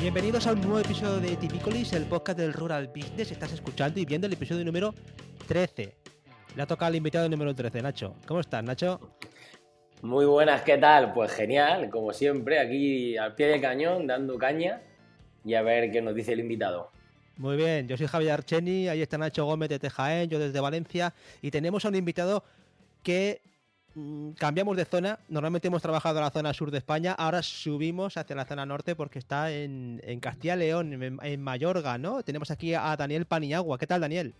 Bienvenidos a un nuevo episodio de Tipicolis, el podcast del Rural Business. Estás escuchando y viendo el episodio número 13. Le ha tocado al invitado número 13, Nacho. ¿Cómo estás, Nacho? Muy buenas, ¿qué tal? Pues genial, como siempre, aquí al pie de cañón, dando caña y a ver qué nos dice el invitado. Muy bien, yo soy Javier Archeni, ahí está Nacho Gómez de Tejaén, yo desde Valencia, y tenemos a un invitado que cambiamos de zona. Normalmente hemos trabajado en la zona sur de España, ahora subimos hacia la zona norte porque está en, Castilla León, en, en, Mayorga, ¿no? Tenemos aquí a Daniel Paniagua. ¿Qué tal, Daniel?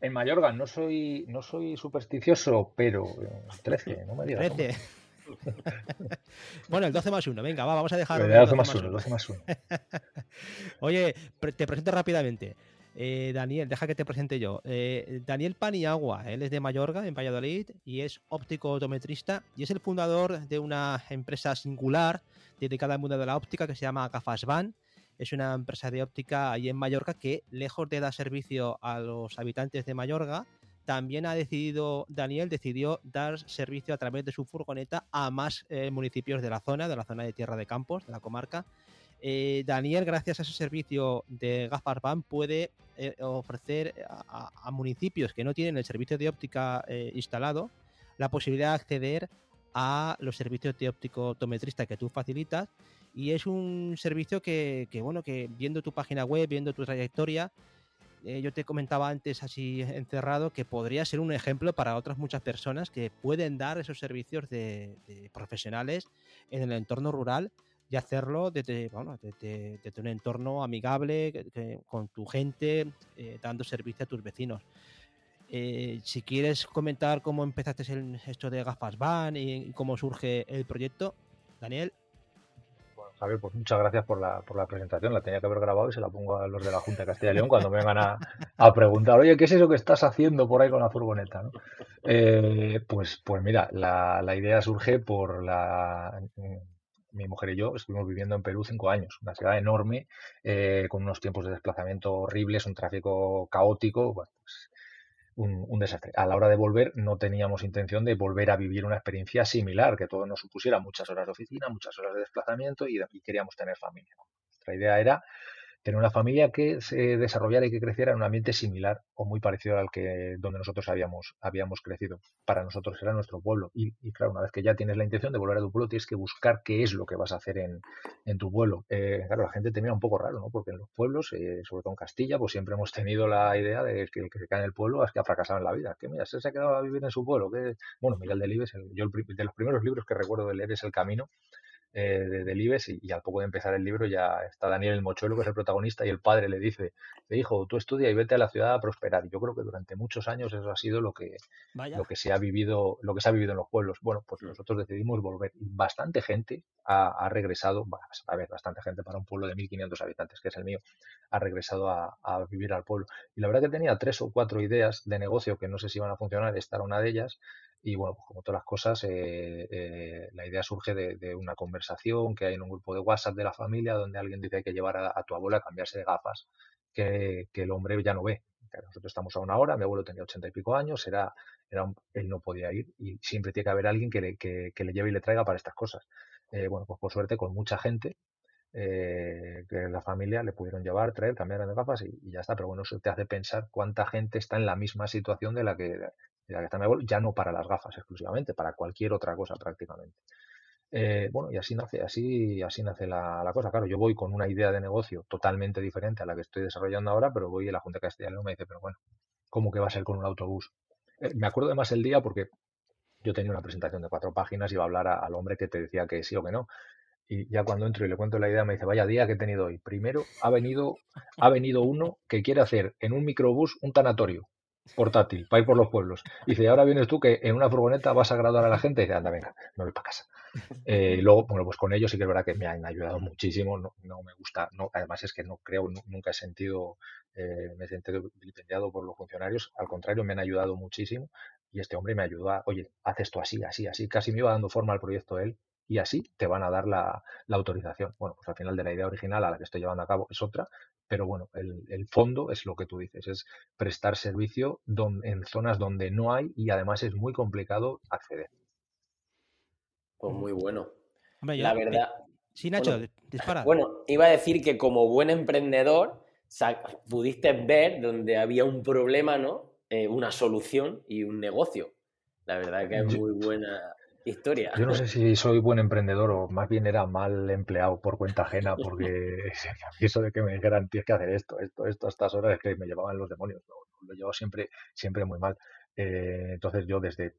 En Mayorga no soy, no soy supersticioso, pero 13, no me digas. 13. bueno, el 12 más 1, venga, va, vamos a dejar. El 12 más 1, el 12 más 1. Oye, te presento rápidamente. Eh, Daniel, deja que te presente yo. Eh, Daniel Paniagua, él es de Mayorga, en Valladolid, y es óptico otometrista y es el fundador de una empresa singular dedicada al mundo de la óptica que se llama Gafasban es una empresa de óptica ahí en Mallorca que, lejos de dar servicio a los habitantes de Mallorca, también ha decidido, Daniel decidió dar servicio a través de su furgoneta a más eh, municipios de la zona, de la zona de Tierra de Campos, de la comarca. Eh, Daniel, gracias a ese servicio de Van, puede eh, ofrecer a, municipios que no tienen el servicio de óptica instalado la posibilidad de acceder a los servicios de óptico optometrista que tú facilitas. Y es un servicio que, bueno, que viendo tu página web, viendo tu trayectoria, eh, yo te comentaba antes así encerrado que podría ser un ejemplo para otras muchas personas que pueden dar esos servicios de, profesionales en el entorno rural y hacerlo desde, bueno, desde, un entorno amigable con tu gente, eh, dando servicio a tus vecinos. Eh, si quieres comentar cómo empezaste esto de Gafas Van y cómo surge el proyecto, Daniel. Javier, pues muchas gracias por la, por la presentación. La tenía que haber grabado y se la pongo a los de la Junta de Castilla y León cuando me vengan a, preguntar, oye, ¿qué es eso que estás haciendo por ahí con la furgoneta? Eh, pues, pues mira, la, idea surge por la... Mi mujer y yo estuvimos viviendo en Perú cinco años, una ciudad enorme, eh, con unos tiempos de desplazamiento horribles, un tráfico caótico. Bueno, pues un, desastre. A la hora de volver no teníamos intención de volver a vivir una experiencia similar, que todo nos supusiera muchas horas de oficina, muchas horas de desplazamiento y, y queríamos tener familia. Nuestra idea era tener una familia que se desarrollara y que creciera en un ambiente similar o muy parecido al que donde nosotros habíamos, habíamos crecido. Para nosotros era nuestro pueblo. Y, claro, una vez que ya tienes la intención de volver a tu pueblo, tienes que buscar qué es lo que vas a hacer en, en tu pueblo. Eh, claro, la gente te mira un poco raro, ¿no? Porque en los pueblos, eh, sobre todo en Castilla, pues siempre hemos tenido la idea de que el que se queda en el pueblo es que ha fracasado en la vida. Que mira, se ha quedado a vivir en su pueblo. Que, bueno, Miguel Delibes, yo el, de los primeros libros que recuerdo de leer es El Camino eh, de Delibes y, al poco de empezar el libro ya está Daniel el Mochuelo, que es el protagonista, y el padre le dice, hijo, tú estudia y vete a la ciudad a prosperar. Y yo creo que durante muchos años eso ha sido lo que, lo que se ha vivido, lo que se ha vivido en los pueblos. Bueno, pues mm. nosotros decidimos volver. Bastante gente ha, regresado, a ver, bastante gente para un pueblo de 1.500 habitantes, que es el mío, ha regresado a, a, vivir al pueblo. Y la verdad que tenía tres o cuatro ideas de negocio que no sé si iban a funcionar, esta era una de ellas, y bueno, pues como todas las cosas, eh, eh, la idea surge de, una conversación que hay en un grupo de WhatsApp de la familia donde alguien dice que hay que llevar a, tu abuela a cambiarse de gafas que, el hombre ya no ve. Nosotros estamos a una hora, mi abuelo tenía ochenta y pico años, era, era él no podía ir y siempre tiene que haber alguien que le, que, le lleve y le traiga para estas cosas. Eh, bueno, pues por suerte con mucha gente que la familia le pudieron llevar, traer, cambiar de gafas y, y, ya está. Pero bueno, eso te hace pensar cuánta gente está en la misma situación de la que, ya no para las gafas exclusivamente, para cualquier otra cosa prácticamente. Eh, bueno, y así nace, así, así nace la, cosa. Claro, yo voy con una idea de negocio totalmente diferente a la que estoy desarrollando ahora, pero voy a la Junta de Castilla y me dice, pero bueno, ¿cómo que va a ser con un autobús? Eh, me acuerdo además el día porque yo tenía una presentación de cuatro páginas y iba a hablar al hombre que te decía que sí o que no. Y ya cuando entro y le cuento la idea me dice, vaya día que he tenido hoy. Primero ha venido, ha venido uno que quiere hacer en un microbús un tanatorio portátil para ir por los pueblos. Y dice, ahora vienes tú que en una furgoneta vas a graduar a la gente y dice, anda, venga, no voy para casa. Eh, y luego, bueno, pues con ellos sí que es verdad que me han ayudado muchísimo, no, no me gusta, no, además es que no creo, nunca he sentido, eh, me he sentido vilipendiado por los funcionarios, al contrario, me han ayudado muchísimo y este hombre me ayudó a, oye, haz esto así, así, así, casi me iba dando forma al proyecto él y así te van a dar la, autorización. Bueno, pues al final de la idea original a la que estoy llevando a cabo es otra, pero bueno, el, fondo es lo que tú dices, es prestar servicio en zonas donde no hay y además es muy complicado acceder. Pues muy bueno. la verdad. Sí, Nacho, dispara. Bueno, iba a decir que como buen emprendedor pudiste ver donde había un problema, ¿no? Eh, una solución y un negocio. La verdad que es muy buena historia. Yo no sé si soy buen emprendedor o más bien era mal empleado por cuenta ajena, porque eso de que me dijeran tienes que hacer esto, esto, esto a estas horas es que me llevaban los demonios. Lo, llevo siempre, siempre muy mal. Eh, entonces yo desde,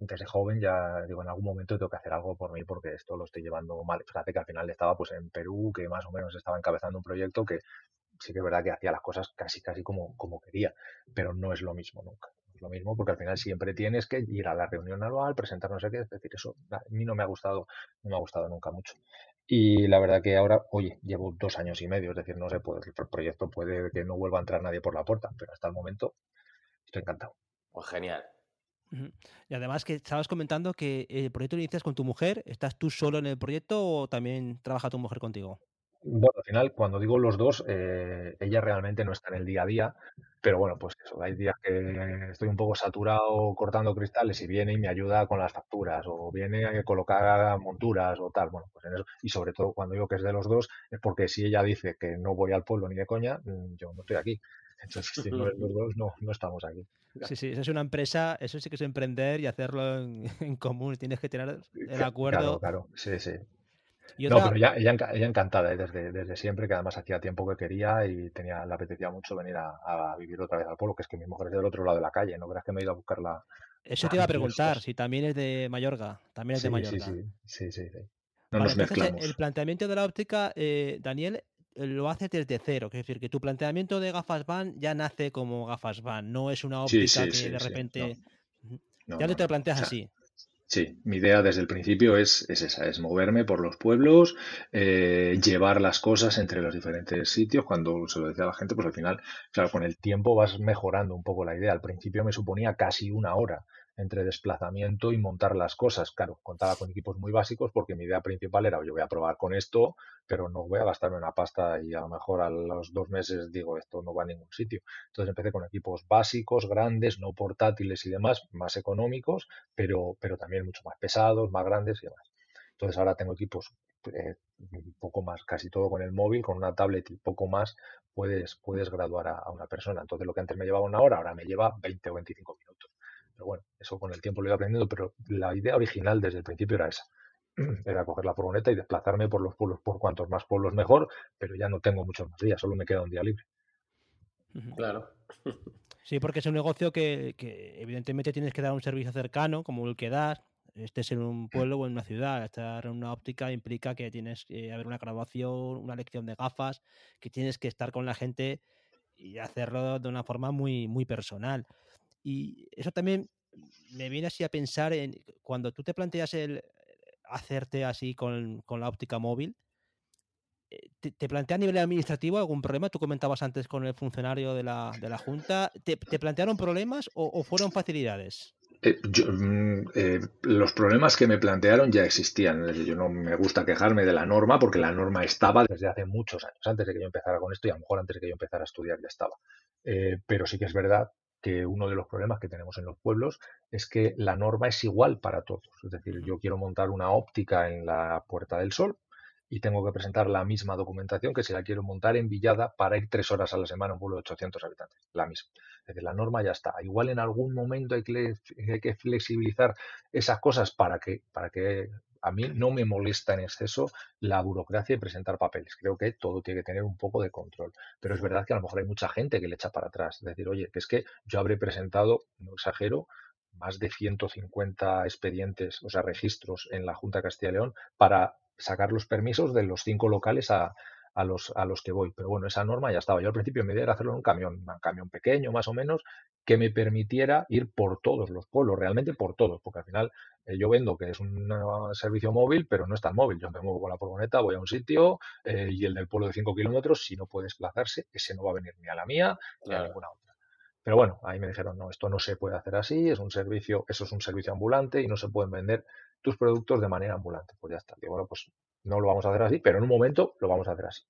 desde joven ya digo, en algún momento tengo que hacer algo por mí porque esto lo estoy llevando mal. Fíjate que al final estaba pues en Perú, que más o menos estaba encabezando un proyecto que sí que es verdad que hacía las cosas casi casi como, como quería, pero no es lo mismo nunca. Es lo mismo porque al final siempre tienes que ir a la reunión anual, presentar no sé qué, es decir, eso a mí no me ha gustado, no me ha gustado nunca mucho. Y la verdad que ahora, oye, llevo dos años y medio, es decir, no sé, pues el proyecto puede que no vuelva a entrar nadie por la puerta, pero hasta el momento estoy encantado. Pues genial. Y además que estabas comentando que el proyecto lo inicias con tu mujer, ¿estás tú solo en el proyecto o también trabaja tu mujer contigo? Bueno, al final, cuando digo los dos, eh, ella realmente no está en el día a día, pero bueno, pues eso, hay días que estoy un poco saturado cortando cristales y viene y me ayuda con las facturas, o viene a colocar monturas o tal, bueno, pues en eso. Y sobre todo cuando digo que es de los dos, es porque si ella dice que no voy al pueblo ni de coña, mm, yo no estoy aquí. Entonces, si no es los dos, no, no estamos aquí. Sí, sí, eso es una empresa, eso sí que es emprender y hacerlo en, común. Tienes que tener el acuerdo. Claro, claro, sí, sí. No, pero ella, ella, encantada ¿eh? desde, desde siempre, que además hacía tiempo que quería y tenía, le apetecía mucho venir a, vivir otra vez al pueblo, que es que mi mujer es del otro lado de la calle, no creas que me he ido a buscarla. Eso te iba a preguntar, si también es de Mallorca, también es de Mallorca. Sí, sí, sí, sí, No nos mezclamos. El planteamiento de la óptica, eh, Daniel, eh, lo hace desde cero, es decir, que tu planteamiento de gafas van ya nace como gafas van, no es una óptica que de repente... ya no, te lo planteas así. Sí, mi idea desde el principio es, es esa, es moverme por los pueblos, eh, llevar las cosas entre los diferentes sitios. Cuando se lo decía a la gente, pues al final, claro, con el tiempo vas mejorando un poco la idea. Al principio me suponía casi una hora entre desplazamiento y montar las cosas. Claro, contaba con equipos muy básicos porque mi idea principal era, yo voy a probar con esto, pero no voy a gastarme una pasta y a lo mejor a los dos meses digo, esto no va a ningún sitio. Entonces empecé con equipos básicos, grandes, no portátiles y demás, más económicos, pero, pero también mucho más pesados, más grandes y demás. Entonces ahora tengo equipos eh, un poco más, casi todo con el móvil, con una tablet y poco más, puedes, puedes graduar a, a, una persona. Entonces lo que antes me llevaba una hora, ahora me lleva 20 o 25 minutos. Pero bueno, eso con el tiempo lo he ido aprendiendo, pero la idea original desde el principio era esa. Era coger la furgoneta y desplazarme por los pueblos, por cuantos más pueblos mejor, pero ya no tengo muchos más días, solo me queda un día libre. Claro. Sí, porque es un negocio que, evidentemente tienes que dar un servicio cercano, como el que das, estés en un pueblo o en una ciudad. Estar en una óptica implica que tienes que haber una graduación, una lección de gafas, que tienes que estar con la gente y hacerlo de una forma muy, muy personal. Y eso también me viene así a pensar en cuando tú te planteas el hacerte así con, la óptica móvil, eh, ¿te, plantea a nivel administrativo algún problema? Tú comentabas antes con el funcionario de la, de la Junta. ¿Te, plantearon problemas o, fueron facilidades? Eh, mm, eh, los problemas que me plantearon ya existían. yo no me gusta quejarme de la norma porque la norma estaba desde hace muchos años, antes de que yo empezara con esto y a lo mejor antes de que yo empezara a estudiar ya estaba. pero sí que es verdad que uno de los problemas que tenemos en los pueblos es que la norma es igual para todos. Es decir, yo quiero montar una óptica en la Puerta del Sol y tengo que presentar la misma documentación que si la quiero montar en Villada para ir tres horas a la semana a un pueblo de 800 habitantes. La misma. Es decir, la norma ya está. Igual en algún momento hay que, hay que flexibilizar esas cosas para que, para que a mí no me molesta en exceso la burocracia y presentar papeles. Creo que todo tiene que tener un poco de control. Pero es verdad que a lo mejor hay mucha gente que le echa para atrás. Es decir, oye, que es que yo habré presentado, no exagero, más de 150 expedientes, o sea, registros en la Junta de Castilla y León para sacar los permisos de los cinco locales a, a los, a los que voy. Pero bueno, esa norma ya estaba. Yo al principio me idea era hacerlo en un camión, un camión pequeño más o menos, que me permitiera ir por todos los pueblos, realmente por todos, porque al final eh, yo vendo que es un servicio móvil, pero no es tan móvil. Yo me muevo con la furgoneta, voy a un sitio eh, y el del pueblo de 5 kilómetros, si no puede desplazarse, ese no va a venir ni a la mía ni a ninguna otra. Pero bueno, ahí me dijeron, no, esto no se puede hacer así, es un servicio, eso es un servicio ambulante y no se pueden vender tus productos de manera ambulante. Pues ya está. Digo, bueno, pues no lo vamos a hacer así, pero en un momento lo vamos a hacer así.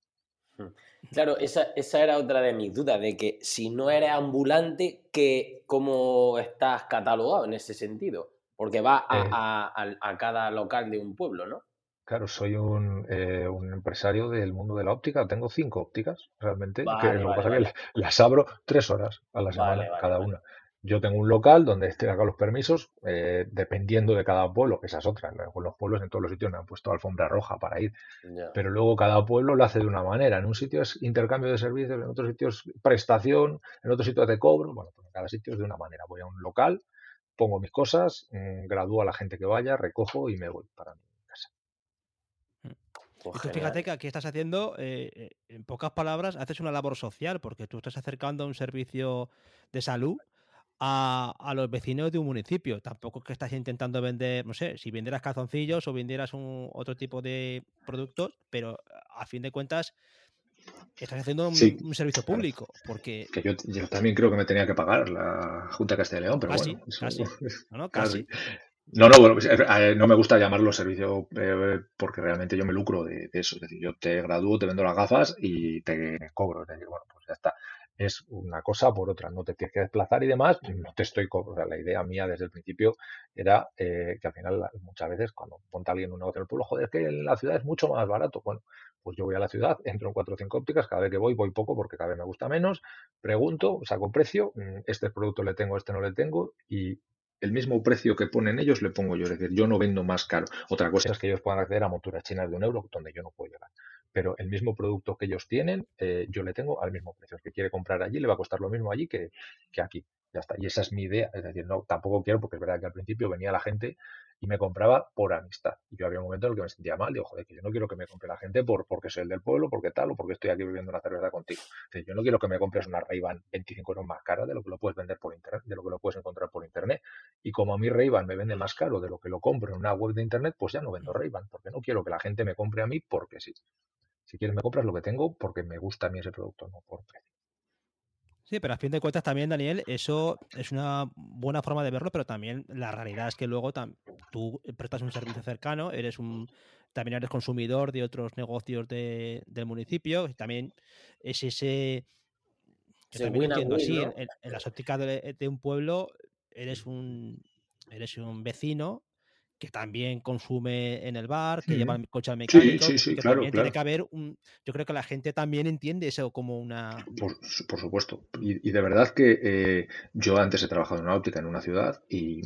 Hmm. Claro, esa, esa era otra de mis dudas, de que si no eres ambulante, que, ¿cómo estás catalogado en ese sentido? Porque va a, eh. a, cada local de un pueblo, ¿no? Claro, soy un, eh, un, empresario del mundo de la óptica. Tengo cinco ópticas, realmente. que lo que pasa que las abro tres horas a la semana, cada una. Yo tengo un local donde estoy acá los permisos, eh, dependiendo de cada pueblo, que esas otras. Con los pueblos en todos los sitios me han puesto alfombra roja para ir. Pero luego cada pueblo lo hace de una manera. En un sitio es intercambio de servicios, en otro sitio es prestación, en otro sitio es de cobro. Bueno, pues en cada sitio es de una manera. Voy a un local, pongo mis cosas, mm, gradúo a la gente que vaya, recojo y me voy para mi casa. Pues y tú fíjate que aquí estás haciendo, eh, eh, en pocas palabras, haces una labor social, porque tú estás acercando a un servicio de salud a, los vecinos de un municipio. Tampoco es que estás intentando vender, no sé, si vendieras calzoncillos o vendieras un, otro tipo de productos, pero a fin de cuentas estás haciendo un, servicio público. Porque... Que yo, también creo que me tenía que pagar la Junta de Castilla y León, pero bueno. Casi. No, casi. No, no, bueno, eh, no me gusta llamarlo servicio eh, porque realmente yo me lucro de, eso. Es decir, yo te gradúo, te vendo las gafas y te cobro. Es decir, bueno, pues ya está. Es una cosa por otra. No te tienes que desplazar y demás. No te estoy cobrando. la idea mía desde el principio era eh, que al final, muchas veces, cuando ponte alguien un negocio en el pueblo, joder, es que en la ciudad es mucho más barato. Bueno, pues yo voy a la ciudad, entro en cuatro o cinco ópticas, cada vez que voy, voy poco porque cada vez me gusta menos, pregunto, saco precio, mm, este producto le tengo, este no le tengo, y el mismo precio que ponen ellos le pongo yo. Es decir, yo no vendo más caro. Otra cosa es que ellos puedan acceder a monturas chinas de un euro donde yo no puedo llegar. Pero el mismo producto que ellos tienen, eh, yo le tengo al mismo precio. El que quiere comprar allí le va a costar lo mismo allí que, que aquí. Ya está. Y esa es mi idea. Es decir, no, tampoco quiero, porque es verdad que al principio venía la gente y me compraba por amistad. Y yo había un momento en el que me sentía mal, digo, joder, que yo no quiero que me compre la gente por porque soy el del pueblo, porque tal, o porque estoy aquí viviendo una cerveza contigo. yo no quiero que me compres una ray 25 euros más cara de lo que lo puedes vender por internet, de lo que lo puedes encontrar por internet. Y como a mí ray me vende más caro de lo que lo compro en una web de internet, pues ya no vendo ray porque no quiero que la gente me compre a mí porque sí. Si quieres me compras lo que tengo porque me gusta a mí ese producto, no por precio. Sí, pero a fin de cuentas también, Daniel, eso es una buena forma de verlo, pero también la realidad es que luego tú prestas un servicio cercano, eres un también eres consumidor de otros negocios de, del municipio, y también es ese... Yo también entiendo así, en, las ópticas de, de, un pueblo eres un, eres un vecino que también consume en el bar, que lleva el coche mecánico, sí, sí, que también tiene que haber un... Yo creo que la gente también entiende eso como una... Por, por supuesto. Y, de verdad que eh, yo antes he trabajado en una óptica en una ciudad y,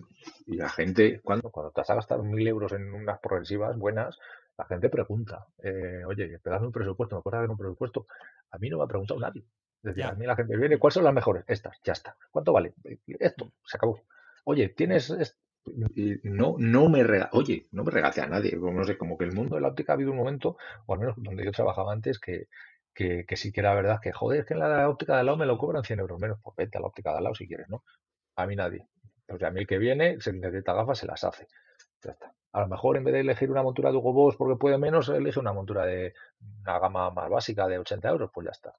la gente, cuando, cuando te has gastado mil euros en unas progresivas buenas, la gente pregunta, eh, oye, te das un presupuesto, ¿me puedes dar un presupuesto? A mí no me ha preguntado nadie. Es decir, a mí la gente viene, ¿cuáles son las mejores? Estas, ya está. ¿Cuánto vale? Esto, se acabó. Oye, ¿tienes no, no me oye, no me regace a nadie, no sé, como que el mundo de la óptica ha habido un momento, o al menos donde yo trabajaba antes, que, que, sí que era verdad que, joder, es que en la óptica de al lado me lo cobran 100 euros menos, pues vete a la óptica de al lado si quieres, ¿no? A mí nadie. O sea, a mí el que viene, se necesita gafas, se las hace. Ya está. A lo mejor en vez de elegir una montura de Hugo Boss porque puede menos, elige una montura de una gama más básica de 80 euros, pues ya está.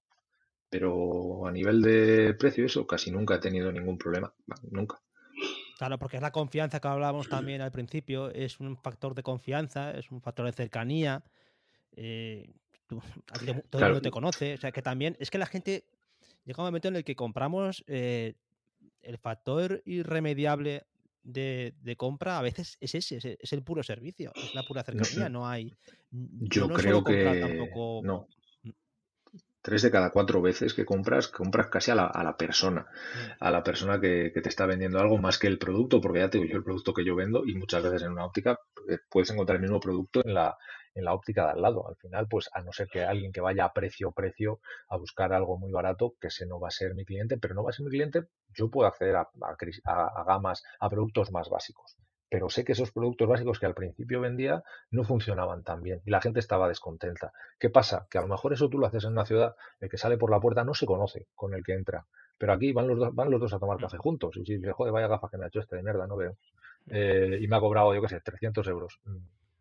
Pero a nivel de precio, eso casi nunca he tenido ningún problema. Nunca. Claro, porque es la confianza que hablábamos también al principio, es un factor de confianza, es un factor de cercanía. Eh, todo el mundo te conoce, o sea que también es que la gente llega un momento en el que compramos eh, el factor irremediable de, compra a veces es ese, es, el puro servicio, es la pura cercanía, no, hay. Yo, creo que no tres de cada cuatro veces que compras, compras casi a la, a la persona, a la persona que, que, te está vendiendo algo más que el producto, porque ya te digo yo el producto que yo vendo y muchas veces en una óptica eh, puedes encontrar el mismo producto en la, en la óptica de al lado. Al final, pues a no ser que alguien que vaya a precio precio a buscar algo muy barato, que ese no va a ser mi cliente, pero no va a ser mi cliente, yo puedo acceder a, a gamas, a productos más básicos pero sé que esos productos básicos que al principio vendía no funcionaban tan bien y la gente estaba descontenta. ¿Qué pasa? Que a lo mejor eso tú lo haces en una ciudad, el que sale por la puerta no se conoce con el que entra, pero aquí van los dos, van los dos a tomar café juntos y si dice, joder, vaya gafas que me ha hecho este de mierda, no veo. Eh, y me ha cobrado, yo qué sé, 300 euros. Mm,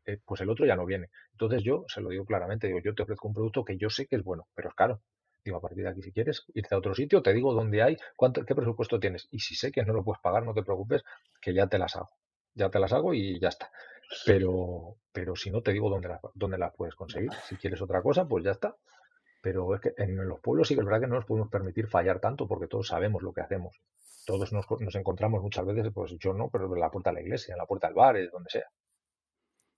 eh, pues el otro ya no viene. Entonces yo se lo digo claramente, digo, yo te ofrezco un producto que yo sé que es bueno, pero es caro. Digo, a partir de aquí, si quieres irte a otro sitio, te digo dónde hay, cuánto, qué presupuesto tienes. Y si sé que no lo puedes pagar, no te preocupes, que ya te las hago ya te las hago y ya está. Pero, pero si no te digo dónde las, dónde las puedes conseguir. Si quieres otra cosa, pues ya está. Pero es que en los pueblos sí que es verdad que no nos podemos permitir fallar tanto porque todos sabemos lo que hacemos. Todos nos, encontramos muchas veces, pues yo no, pero en la puerta de la iglesia, en la puerta del bar, donde sea.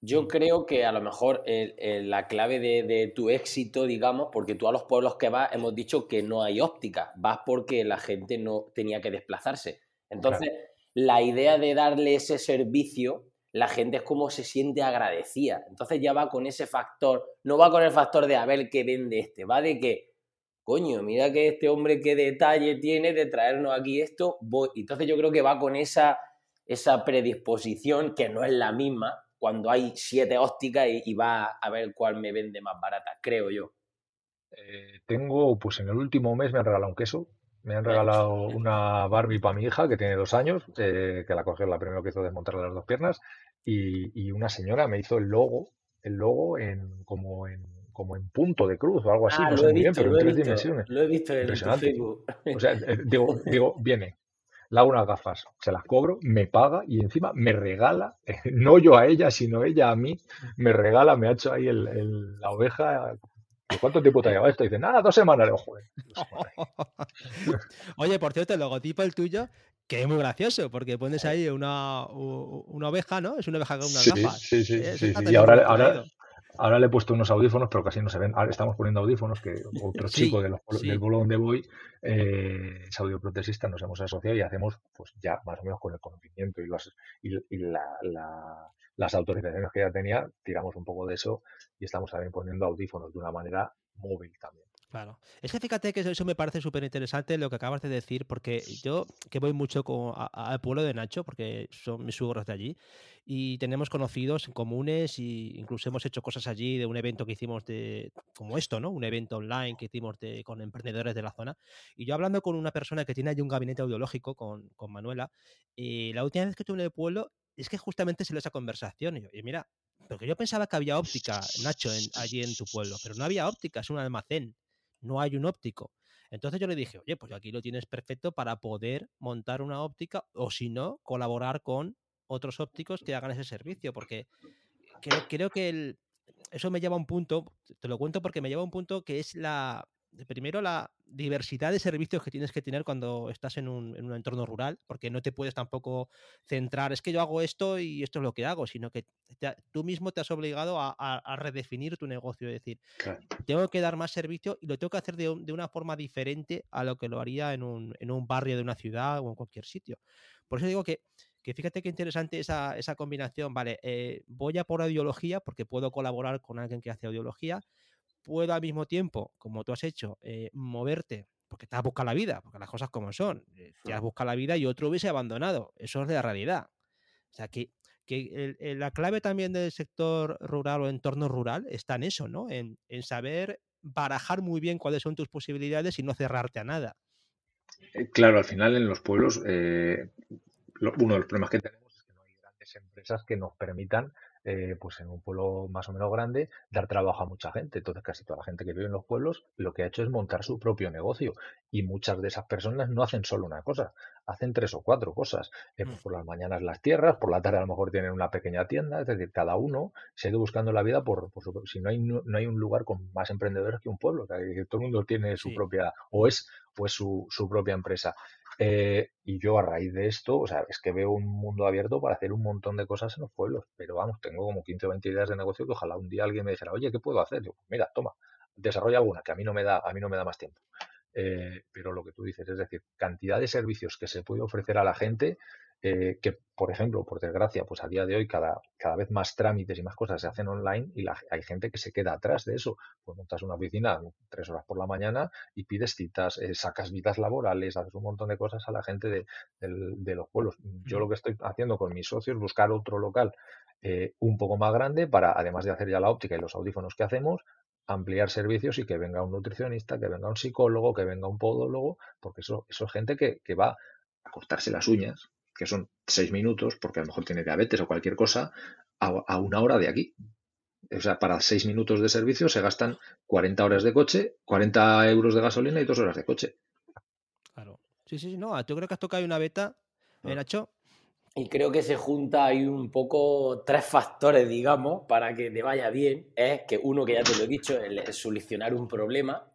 Yo creo que a lo mejor la clave de, tu éxito, digamos, porque tú a los pueblos que vas hemos dicho que no hay óptica, vas porque la gente no tenía que desplazarse. Entonces, la idea de darle ese servicio, la gente es como se siente agradecida. Entonces ya va con ese factor, no va con el factor de a ver qué vende este, va de que, coño, mira que este hombre qué detalle tiene de traernos aquí esto. Voy. Entonces yo creo que va con esa, esa predisposición que no es la misma cuando hay siete ópticas y, va a ver cuál me vende más barata, creo yo. Eh, tengo, pues en el último mes me han regalado un queso. Me han regalado una Barbie para mi hija, que tiene dos años, eh, que la cogió la primera que hizo desmontarle las dos piernas, y, una señora me hizo el logo, el logo en como en como en punto de cruz o algo así, ah, no sé muy bien, pero en tres dimensiones. Lo he visto en Facebook. O sea, eh, digo, digo, viene, le hago unas gafas, se las cobro, me paga y encima me regala, no yo a ella, sino ella a mí, me regala, me ha hecho ahí el, la oveja. ¿Cuánto tiempo te ha llevado esto? Y dice, nada, dos semanas. joder, Oye, por cierto, el logotipo el tuyo, que es muy gracioso, porque pones ahí una, una oveja, ¿no? Es una oveja con unas gafas. Sí, sí, sí. Y ahora, ahora, Ahora le he puesto unos audífonos, pero casi no se ven. Ahora estamos poniendo audífonos que otro chico del pueblo donde voy eh, es audioprotesista, nos hemos asociado y hacemos, pues ya más o menos con el conocimiento y, las, y, las autorizaciones que ya tenía, tiramos un poco de eso y estamos también poniendo audífonos de una manera móvil también. Claro. Es que fíjate que eso me parece súper interesante lo que acabas de decir, porque yo que voy mucho al pueblo de Nacho, porque son mis suegros de allí, y tenemos conocidos en comunes y incluso hemos hecho cosas allí de un evento que hicimos de como esto, ¿no? Un evento online que hicimos de, con emprendedores de la zona. Y yo hablando con una persona que tiene allí un gabinete audiológico con, con Manuela, y eh, la última vez que estuve en el pueblo es que justamente se le esa conversación. Y yo, y mira, porque yo pensaba que había óptica, Nacho, allí en tu pueblo, pero no había óptica, es un almacén no hay un óptico. Entonces yo le dije, oye, pues aquí lo tienes perfecto para poder montar una óptica o si no, colaborar con otros ópticos que hagan ese servicio, porque creo, que eso me lleva a un punto, te lo cuento porque me lleva a un punto que es la, primero la diversidad de servicios que tienes que tener cuando estás en un, en un, entorno rural, porque no te puedes tampoco centrar, es que yo hago esto y esto es lo que hago, sino que tú mismo te has obligado a, redefinir tu negocio, es decir, tengo que dar más servicio y lo tengo que hacer de, de, una forma diferente a lo que lo haría en un, en un, barrio de una ciudad o en cualquier sitio. Por eso digo que, que fíjate qué interesante esa, esa combinación, vale, eh, voy a por audiología porque puedo colaborar con alguien que hace audiología, puedo al mismo tiempo, como tú has hecho, eh, moverte, porque te has buscado la vida, porque las cosas como son, eh, te has buscado la vida y otro hubiese abandonado, eso es de la realidad. O sea, que, que la clave también del sector rural o entorno rural está en eso, ¿no? En, saber barajar muy bien cuáles son tus posibilidades y no cerrarte a nada. Eh, claro, al final en los pueblos, uno de los problemas que tenemos es que no hay grandes empresas que nos permitan eh, pues en un pueblo más o menos grande, dar trabajo a mucha gente. Entonces casi toda la gente que vive en los pueblos lo que ha hecho es montar su propio negocio y muchas de esas personas no hacen solo una cosa, hacen tres o cuatro cosas. Eh, pues mm. por las mañanas las tierras, por la tarde a lo mejor tienen una pequeña tienda, es decir, cada uno se ha ido buscando la vida por, por su, si no hay no, hay un lugar con más emprendedores que un pueblo, que todo el mundo tiene su propia o es pues su, su propia empresa. Eh, y yo a raíz de esto, o sea, es que veo un mundo abierto para hacer un montón de cosas en los pueblos. Pero vamos, tengo como 15 o 20 ideas de negocio que ojalá un día alguien me dijera, oye, ¿qué puedo hacer? Yo, mira, toma, desarrolla alguna, que a mí no me da, a mí no me da más tiempo. Eh, pero lo que tú dices, es decir, cantidad de servicios que se puede ofrecer a la gente eh, que, por ejemplo, por desgracia, pues a día de hoy cada, cada vez más trámites y más cosas se hacen online y la, hay gente que se queda atrás de eso. Pues montas una oficina tres horas por la mañana y pides citas, eh, sacas vidas laborales, haces un montón de cosas a la gente de, de, los pueblos. Yo lo que estoy haciendo con mis socios es buscar otro local eh, un poco más grande para, además de hacer ya la óptica y los audífonos que hacemos, ampliar servicios y que venga un nutricionista, que venga un psicólogo, que venga un podólogo, porque eso, eso es gente que, que va a cortarse las uñas, que son seis minutos, porque a lo mejor tiene diabetes o cualquier cosa, a, una hora de aquí. O sea, para seis minutos de servicio se gastan 40 horas de coche, 40 euros de gasolina y dos horas de coche. Claro. Sí, sí, no. Yo creo que has tocado una beta, ¿eh, Nacho? Y creo que se junta ahí un poco tres factores, digamos, para que te vaya bien. Es que uno, que ya te lo he dicho, es solucionar un problema.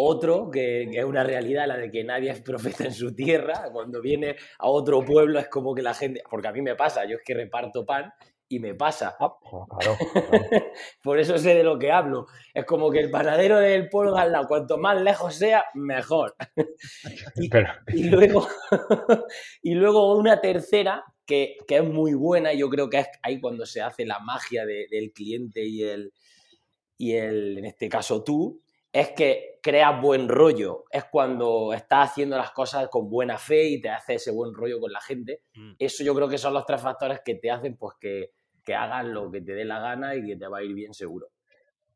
Otro, que, es una realidad, la de que nadie es profeta en su tierra. Cuando viene a otro pueblo es como que la gente, porque a mí me pasa, yo es que reparto pan y me pasa. Ah, claro, Por eso sé de lo que hablo. Es como que el panadero del pueblo de al lado, cuanto más lejos sea, mejor. y, luego, y luego una tercera que, es muy buena, yo creo que es ahí cuando se hace la magia del cliente y el, y el, en este caso tú, es que creas buen rollo. Es cuando estás haciendo las cosas con buena fe y te hace ese buen rollo con la gente. Mm. Eso yo creo que son los tres factores que te hacen pues que, que hagas lo que te dé la gana y que te va a ir bien seguro.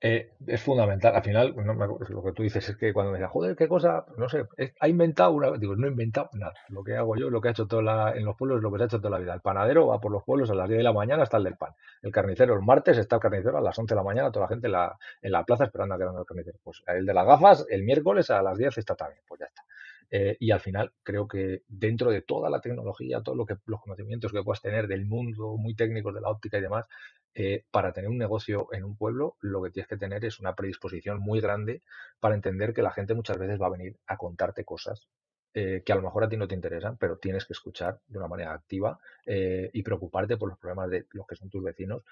Eh, es fundamental. Al final, lo que tú dices es que cuando me dices, joder, qué cosa, no sé, ha inventado una. Digo, no he inventado nada. Lo que hago yo, lo que ha hecho toda la, en los pueblos, lo que se ha hecho toda la vida. El panadero va por los pueblos a las 10 de la mañana hasta el del pan. El carnicero, el martes está el carnicero a las 11 de la mañana, toda la gente en la, en la plaza esperando a que venga el carnicero. Pues el de las gafas, el miércoles a las 10 está también. Pues ya está. Eh, y al final creo que dentro de toda la tecnología, todos lo que, los conocimientos que puedas tener del mundo muy técnicos de la óptica y demás, eh, para tener un negocio en un pueblo, lo que tienes que tener es una predisposición muy grande para entender que la gente muchas veces va a venir a contarte cosas eh, que a lo mejor a ti no te interesan, pero tienes que escuchar de una manera activa y preocuparte por los problemas de los que son tus vecinos.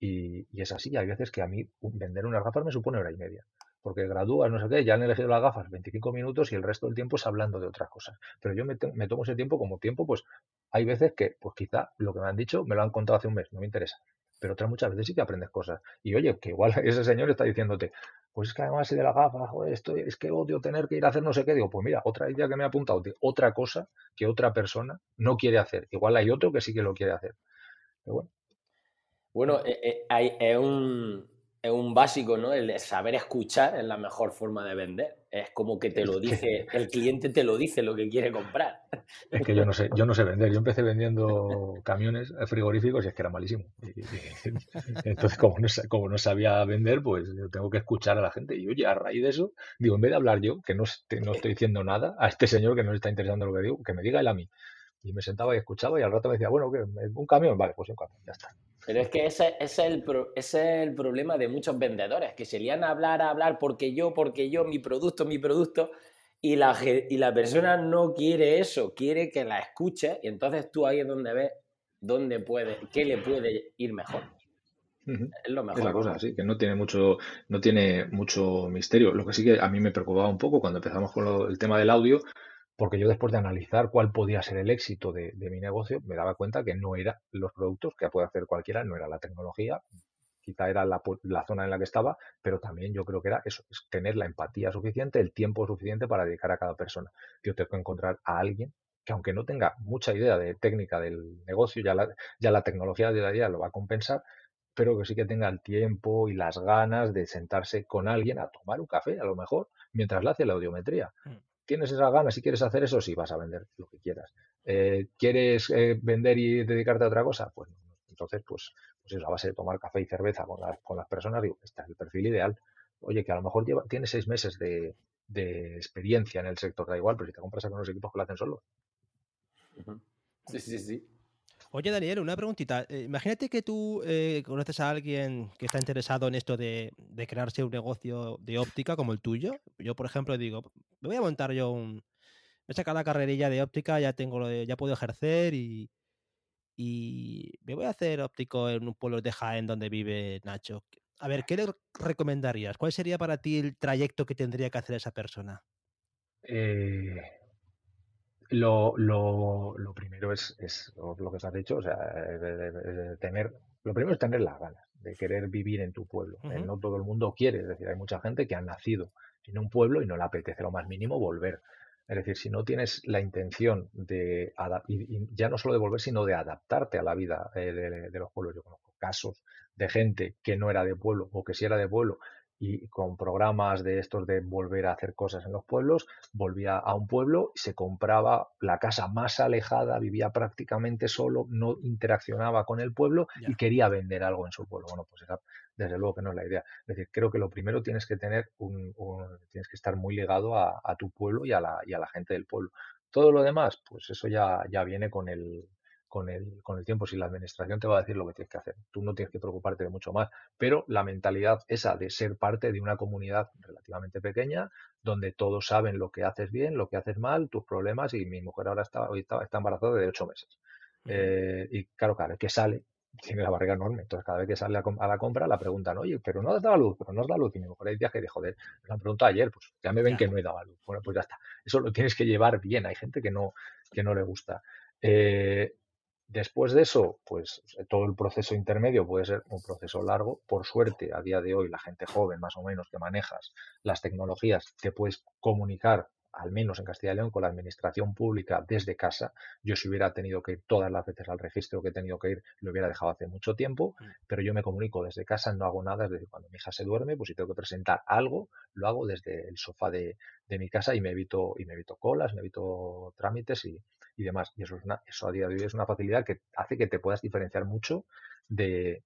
Y, es así, hay veces que a mí vender unas gafas me supone hora y media porque gradúas, no sé qué, ya han elegido las gafas 25 minutos y el resto del tiempo es hablando de otras cosas. Pero yo me, tomo ese tiempo como tiempo, pues hay veces que, pues quizá lo que me han dicho me lo han contado hace un mes, no me interesa. Pero otras muchas veces sí que aprendes cosas. Y oye, que igual ese señor está diciéndote, pues es que además de las gafas, joder, esto, es que odio tener que ir a hacer no sé qué. Digo, pues mira, otra idea que me ha apuntado de otra cosa que otra persona no quiere hacer. Igual hay otro que sí que lo quiere hacer. Bueno. Bueno, eh, eh, es un, es un básico, ¿no? El saber escuchar es la mejor forma de vender. Es como que te lo dice, el cliente te lo dice lo que quiere comprar. Es que yo no sé, yo no sé vender. Yo empecé vendiendo camiones frigoríficos y es que era malísimo. entonces, como no, como no sabía vender, pues yo tengo que escuchar a la gente. Y oye, a raíz de eso, digo, en vez de hablar yo, que no, no estoy diciendo nada, a este señor que no le está interesando lo que digo, que me diga él a mí. Y me sentaba y escuchaba y al rato me decía, bueno, ¿qué? ¿Un camión? Vale, pues un camión, ya está. Pero es que ese, es el ese es el problema de muchos vendedores, que se lían a hablar, a hablar, porque yo, porque yo, mi producto, mi producto, y la, y la persona no quiere eso, quiere que la escuche, y entonces tú ahí es donde ves dónde puede, qué le puede ir mejor. Es lo mejor. Es la cosa, sí, que no tiene mucho, no tiene mucho misterio. Lo que sí que a mí me preocupaba un poco cuando empezamos con el tema del audio, porque yo después de analizar cuál podía ser el éxito de, mi negocio, me daba cuenta que no eran los productos que puede hacer cualquiera, no era la tecnología, quizá era la, zona en la que estaba, pero también yo creo que era eso, es tener la empatía suficiente, el tiempo suficiente para dedicar a cada persona. Yo tengo que encontrar a alguien que aunque no tenga mucha idea de técnica del negocio, ya la, ya la tecnología de día a día lo va a compensar, pero que sí que tenga el tiempo y las ganas de sentarse con alguien a tomar un café, a lo mejor, mientras le hace la audiometría. Tienes esas ganas y quieres hacer eso, sí, vas a vender lo que quieras. Eh, ¿Quieres eh, vender y dedicarte a otra cosa? Pues entonces, pues, pues es a base de tomar café y cerveza con, con las personas, digo, este es el perfil ideal. Oye, que a lo mejor lleva, tienes seis meses de, experiencia en el sector, da igual, pero si te compras con unos equipos que lo hacen solo. Sí, sí, sí. Oye, Daniel, una preguntita. Eh, imagínate que tú eh, conoces a alguien que está interesado en esto de, crearse un negocio de óptica como el tuyo. Yo, por ejemplo, digo, me voy a montar yo un... Me he sacado la carrerilla de óptica, ya tengo lo de, ya puedo ejercer y, y me voy a hacer óptico en un pueblo de Jaén donde vive Nacho. A ver, ¿qué le recomendarías? ¿Cuál sería para ti el trayecto que tendría que hacer esa persona? Eh, lo, lo, lo primero es, es, lo que se ha dicho, o sea, tener, lo primero es tener las ganas de querer vivir en tu pueblo. Eh, no todo el mundo quiere, es decir, hay mucha gente que ha nacido en un pueblo y no le apetece lo más mínimo volver. Es decir, si no tienes la intención de, ya no solo de volver, sino de adaptarte a la vida eh, de, de, los pueblos. Yo conozco casos de gente que no era de pueblo o que sí era de pueblo y con programas de estos de volver a hacer cosas en los pueblos, volvía a un pueblo y se compraba la casa más alejada, vivía prácticamente solo, no interaccionaba con el pueblo y quería vender algo en su pueblo. Bueno, pues esa, desde luego que no es la idea. Es decir, creo que lo primero tienes que tener un, tienes que estar muy ligado a, tu pueblo y a, la, y a la gente del pueblo. Todo lo demás, pues eso ya, ya viene con el, con el, con el tiempo. Si la administración te va a decir lo que tienes que hacer, tú no tienes que preocuparte de mucho más. Pero la mentalidad esa de ser parte de una comunidad relativamente pequeña, donde todos saben lo que haces bien, lo que haces mal, tus problemas, y mi mujer ahora está, está, está embarazada de ocho meses. Eh, y claro, claro, que sale tiene la barriga enorme. Entonces, cada vez que sale a, la compra, la preguntan, oye, pero no has dado luz, pero no has dado luz. Y mi mujer hay días que dijo, joder, me han preguntado ayer, pues ya me ven que no he dado luz. Bueno, pues ya está. Eso lo tienes que llevar bien. Hay gente que no, que no le gusta. Eh, después de eso, pues todo el proceso intermedio puede ser un proceso largo. Por suerte, a día de hoy, la gente joven, más o menos, que manejas las tecnologías, te puedes comunicar al menos en Castilla y León, con la administración pública desde casa. Yo si hubiera tenido que ir todas las veces al registro que he tenido que ir, lo hubiera dejado hace mucho tiempo, mm. pero yo me comunico desde casa, no hago nada, desde cuando mi hija se duerme, pues si tengo que presentar algo, lo hago desde el sofá de, mi casa y me evito, y me evito colas, me evito trámites y, demás. Y eso, es eso a día de hoy es una facilidad que hace que te puedas diferenciar mucho de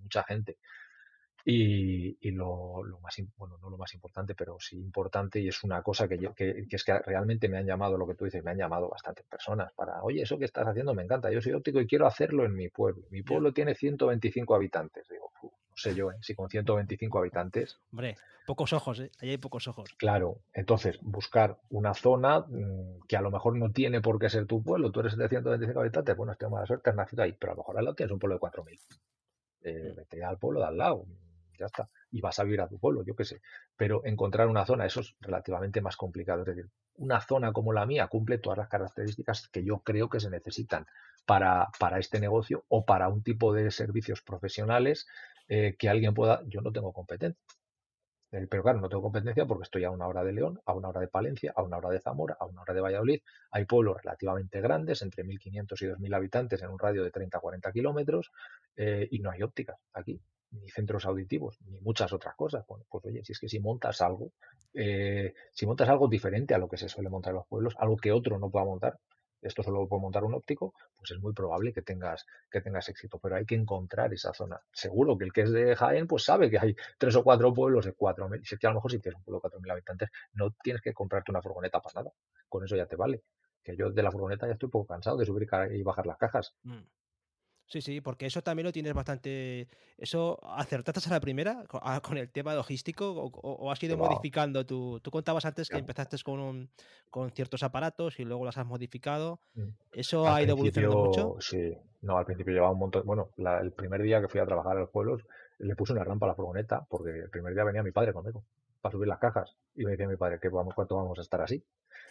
mucha gente. Y, lo, más, bueno, no lo más importante, pero sí importante y es una cosa que, yo, que, es que realmente me han llamado, lo que tú dices, me han llamado bastantes personas para, oye, eso que estás haciendo me encanta, yo soy óptico y quiero hacerlo en mi pueblo. Mi pueblo tiene 125 habitantes. Digo, no sé yo, ¿eh? si con 125 habitantes. Hombre, pocos ojos, ¿eh? Ahí hay pocos ojos. Claro, entonces buscar una zona mm, que a lo mejor no tiene por qué ser tu pueblo, tú eres de 125 habitantes, bueno, tengo mala suerte, has nacido ahí, pero a lo mejor al lado tienes un pueblo de 4.000. Eh, mm. vete al pueblo de al lado, ya está. Y vas a vivir a tu pueblo, yo qué sé. Pero encontrar una zona, eso es relativamente más complicado. Es decir, una zona como la mía cumple todas las características que yo creo que se necesitan para, para este negocio o para un tipo de servicios profesionales eh, que alguien pueda. Yo no tengo competencia. Eh, pero claro, no tengo competencia porque estoy a una hora de León, a una hora de Palencia, a una hora de Zamora, a una hora de Valladolid. Hay pueblos relativamente grandes, entre 1.500 y 2.000 habitantes en un radio de 30-40 kilómetros, eh, y no hay ópticas aquí ni centros auditivos, ni muchas otras cosas. Bueno, pues oye, si es que si montas algo, eh, si montas algo diferente a lo que se suele montar en los pueblos, algo que otro no pueda montar, esto solo lo puede montar un óptico, pues es muy probable que tengas, que tengas éxito, pero hay que encontrar esa zona. Seguro que el que es de Jaén, pues sabe que hay tres o cuatro pueblos de cuatro mil, si a lo mejor si tienes un pueblo de cuatro mil habitantes, no tienes que comprarte una furgoneta para nada, con eso ya te vale. Que yo de la furgoneta ya estoy un poco cansado de subir y bajar las cajas. Mm. Sí, sí, porque eso también lo tienes bastante. ¿Eso acertaste a la primera ah, con el tema logístico o, has ido modificando? Tú, tú contabas antes que empezaste con, con ciertos aparatos y luego los has modificado. Mm. ¿Eso ha ido evolucionando mucho? Sí, no, al principio llevaba un montón. Bueno, el primer día que fui a trabajar a los pueblos le puse una rampa a la furgoneta porque el primer día venía mi padre conmigo para subir las cajas y me decía mi padre que vamos, cuánto vamos a estar así.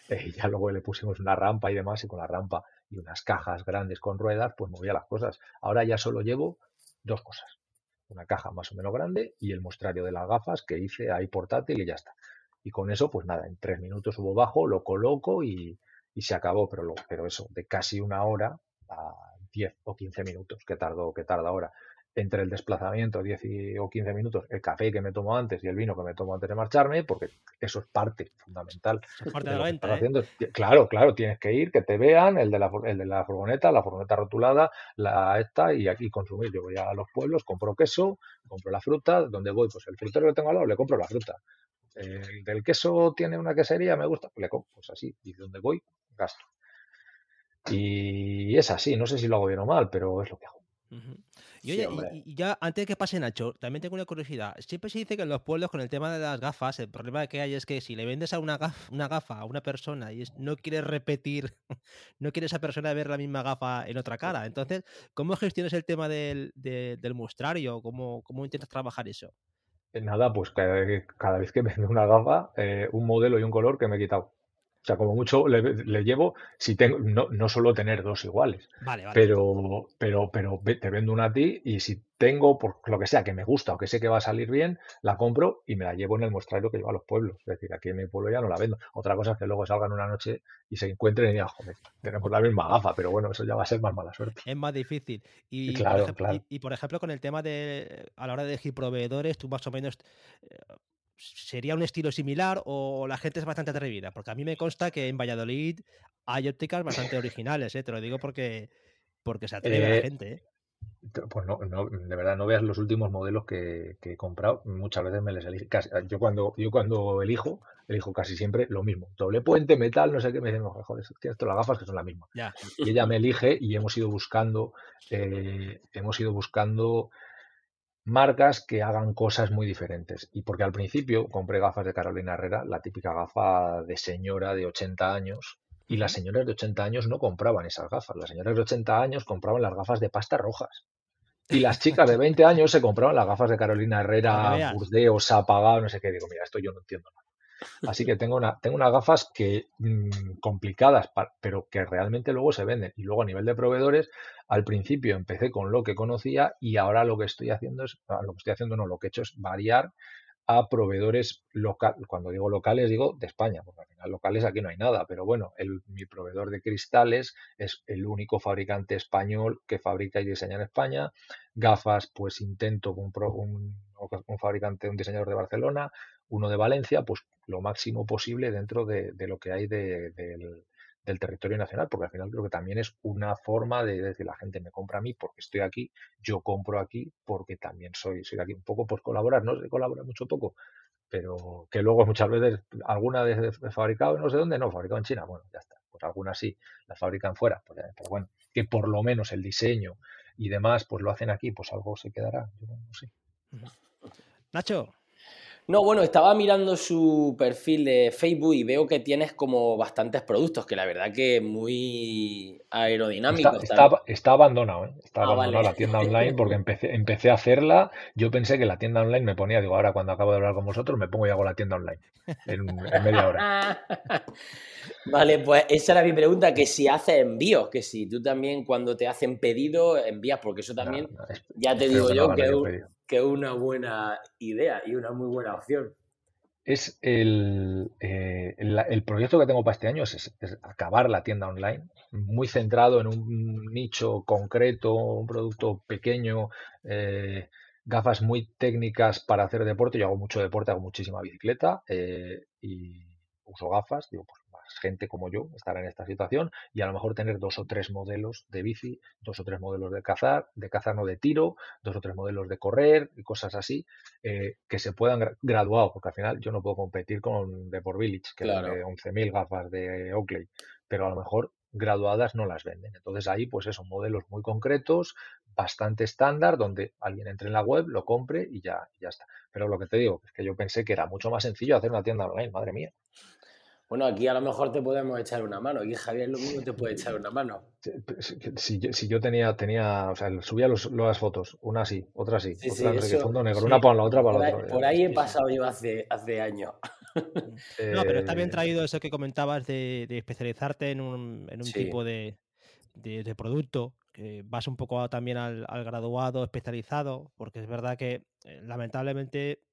Y ya luego le pusimos una rampa y demás y con la rampa y unas cajas grandes con ruedas, pues movía las cosas. Ahora ya solo llevo dos cosas. Una caja más o menos grande y el mostrario de las gafas que hice ahí portátil y ya está. Y con eso, pues nada, en tres minutos subo bajo, lo coloco y, se acabó. Pero, pero eso, de casi una hora a 10 o 15 minutos que tardo, que tarda ahora entre el desplazamiento, 10 o 15 minutos, el café que me tomo antes y el vino que me tomo antes de marcharme, porque eso es parte fundamental. Parte de, la venta, ¿eh? Claro, claro, tienes que ir, que te vean, el de la, el de la furgoneta, la furgoneta rotulada, la esta, y aquí consumir. Yo voy a los pueblos, compro queso, compro la fruta, donde voy, pues el frutero que tengo al lado, le compro la fruta. El del queso tiene una quesería, me gusta, pues le compro, pues así, y donde voy, gasto. Y es así, no sé si lo hago bien o mal, pero es lo que hago. Y oye, y, ya antes de que pase Nacho, también tengo una curiosidad. Siempre se dice que en los pueblos con el tema de las gafas, el problema que hay es que si le vendes a una gafa, una gafa a una persona y no quiere repetir, no quiere esa persona ver la misma gafa en otra cara. Entonces, ¿cómo gestionas el tema del, del muestrario? ¿Cómo, ¿Cómo intentas trabajar eso? Eh, nada, pues cada, vez que vendo una gafa, eh, un modelo y un color que me he quitado. O sea, como mucho le, llevo, si tengo, no, no solo tener dos iguales, vale, vale. pero, pero, pero te vendo una a ti y si tengo, por lo que sea, que me gusta o que sé que va a salir bien, la compro y me la llevo en el muestrario que lleva a los pueblos. Es decir, aquí en mi pueblo ya no la vendo. Otra cosa es que luego salgan una noche y se encuentren y digan, joder, tenemos la misma gafa, pero bueno, eso ya va a ser más mala suerte. Es más difícil. Y, claro, por, ejemplo, Y, por ejemplo, con el tema de, a la hora de elegir proveedores, tú más o menos... Eh, sería un estilo similar o la gente es bastante atrevida? Porque a mí me consta que en Valladolid hay ópticas bastante originales, ¿eh? te lo digo porque, porque se atreve la eh, gente. ¿eh? Pues no, de verdad, no veas los últimos modelos que, he comprado. Muchas veces me les elijo. yo, cuando, yo cuando elijo, elijo casi siempre lo mismo. Doble puente, metal, no sé qué. Me dicen, joder, tienes todas las gafas que son las mismas. Y ella me elige y hemos ido buscando, hemos ido buscando marcas que hagan cosas muy diferentes. Y porque al principio compré gafas de Carolina Herrera, la típica gafa de señora de 80 años, y las señoras de 80 años no compraban esas gafas. Las señoras de 80 años compraban las gafas de pasta rojas. Y las chicas de 20 años se compraban las gafas de Carolina Herrera, Burdeo, Sapagao, no sé qué. Digo, mira, esto yo no entiendo nada. Así que tengo, una, tengo unas gafas que mm, complicadas, pero que realmente luego se venden. Y luego a nivel de proveedores, al principio empecé con lo que conocía y ahora lo que estoy haciendo es, ah, lo que estoy haciendo no, lo que he hecho es variar a proveedores locales, cuando digo locales digo de España, porque al final locales aquí no hay nada, pero bueno, el, mi proveedor de cristales es el único fabricante español que fabrica y diseña en España, gafas pues intento un, un, un fabricante, un diseñador de Barcelona, uno de Valencia, pues lo máximo posible dentro de, lo que hay del, territorio nacional, porque al final creo que también es una forma de decir la gente me compra a mí porque estoy aquí, yo compro aquí porque también soy, soy aquí un poco por colaborar, no se colabora mucho poco, pero que luego muchas veces alguna de, fabricado no sé dónde, no, fabricado en China, bueno, ya está, pues algunas sí, las fabrican fuera, pues pero bueno, que por lo menos el diseño y demás, pues lo hacen aquí, pues algo se quedará, yo no sé. Nacho, no, bueno, estaba mirando su perfil de Facebook y veo que tienes como bastantes productos, que la verdad que muy aerodinámico. Está, abandonado, ¿eh? Está ah, abandonado la tienda online porque empecé, empecé a hacerla. Yo pensé que la tienda online me ponía, digo, ahora cuando acabo de hablar con vosotros me pongo y hago la tienda online en, media hora. vale, pues esa era mi pregunta, que si haces envíos, que si tú también cuando te hacen pedido envías, porque eso también, ya te digo yo que, que una buena idea y una muy buena opción. Es el, eh, el, proyecto que tengo para este año es, acabar la tienda online, muy centrado en un nicho concreto, un producto pequeño, eh, gafas muy técnicas para hacer deporte. Yo hago mucho deporte, hago muchísima bicicleta eh, y uso gafas. Digo, pues gente como yo estará en esta situación y a lo mejor tener dos o tres modelos de bici, dos o tres modelos de cazar, de cazar no de tiro, dos o tres modelos de correr y cosas así eh, que se puedan graduar, porque al final yo no puedo competir con Deport Village, que claro. de 11.000 gafas de Oakley, pero a lo mejor graduadas no las venden. Entonces ahí pues son modelos muy concretos, bastante estándar, donde alguien entre en la web, lo compre y ya, y ya está. Pero lo que te digo es que yo pensé que era mucho más sencillo hacer una tienda online, madre mía. Bueno, aquí a lo mejor te podemos echar una mano. Aquí Javier lo mismo te puede echar una mano. Si, yo, tenía, tenía, o sea, subía las fotos, una así, otra así, otra no sé qué, fondo negro, una para la otra para la otra. Por ahí he pasado yo hace, hace años. no, pero está bien eh, traído eso que comentabas de, especializarte en un, en un tipo de, de, producto, que vas un poco también al, al, graduado especializado, porque es verdad que eh, lamentablemente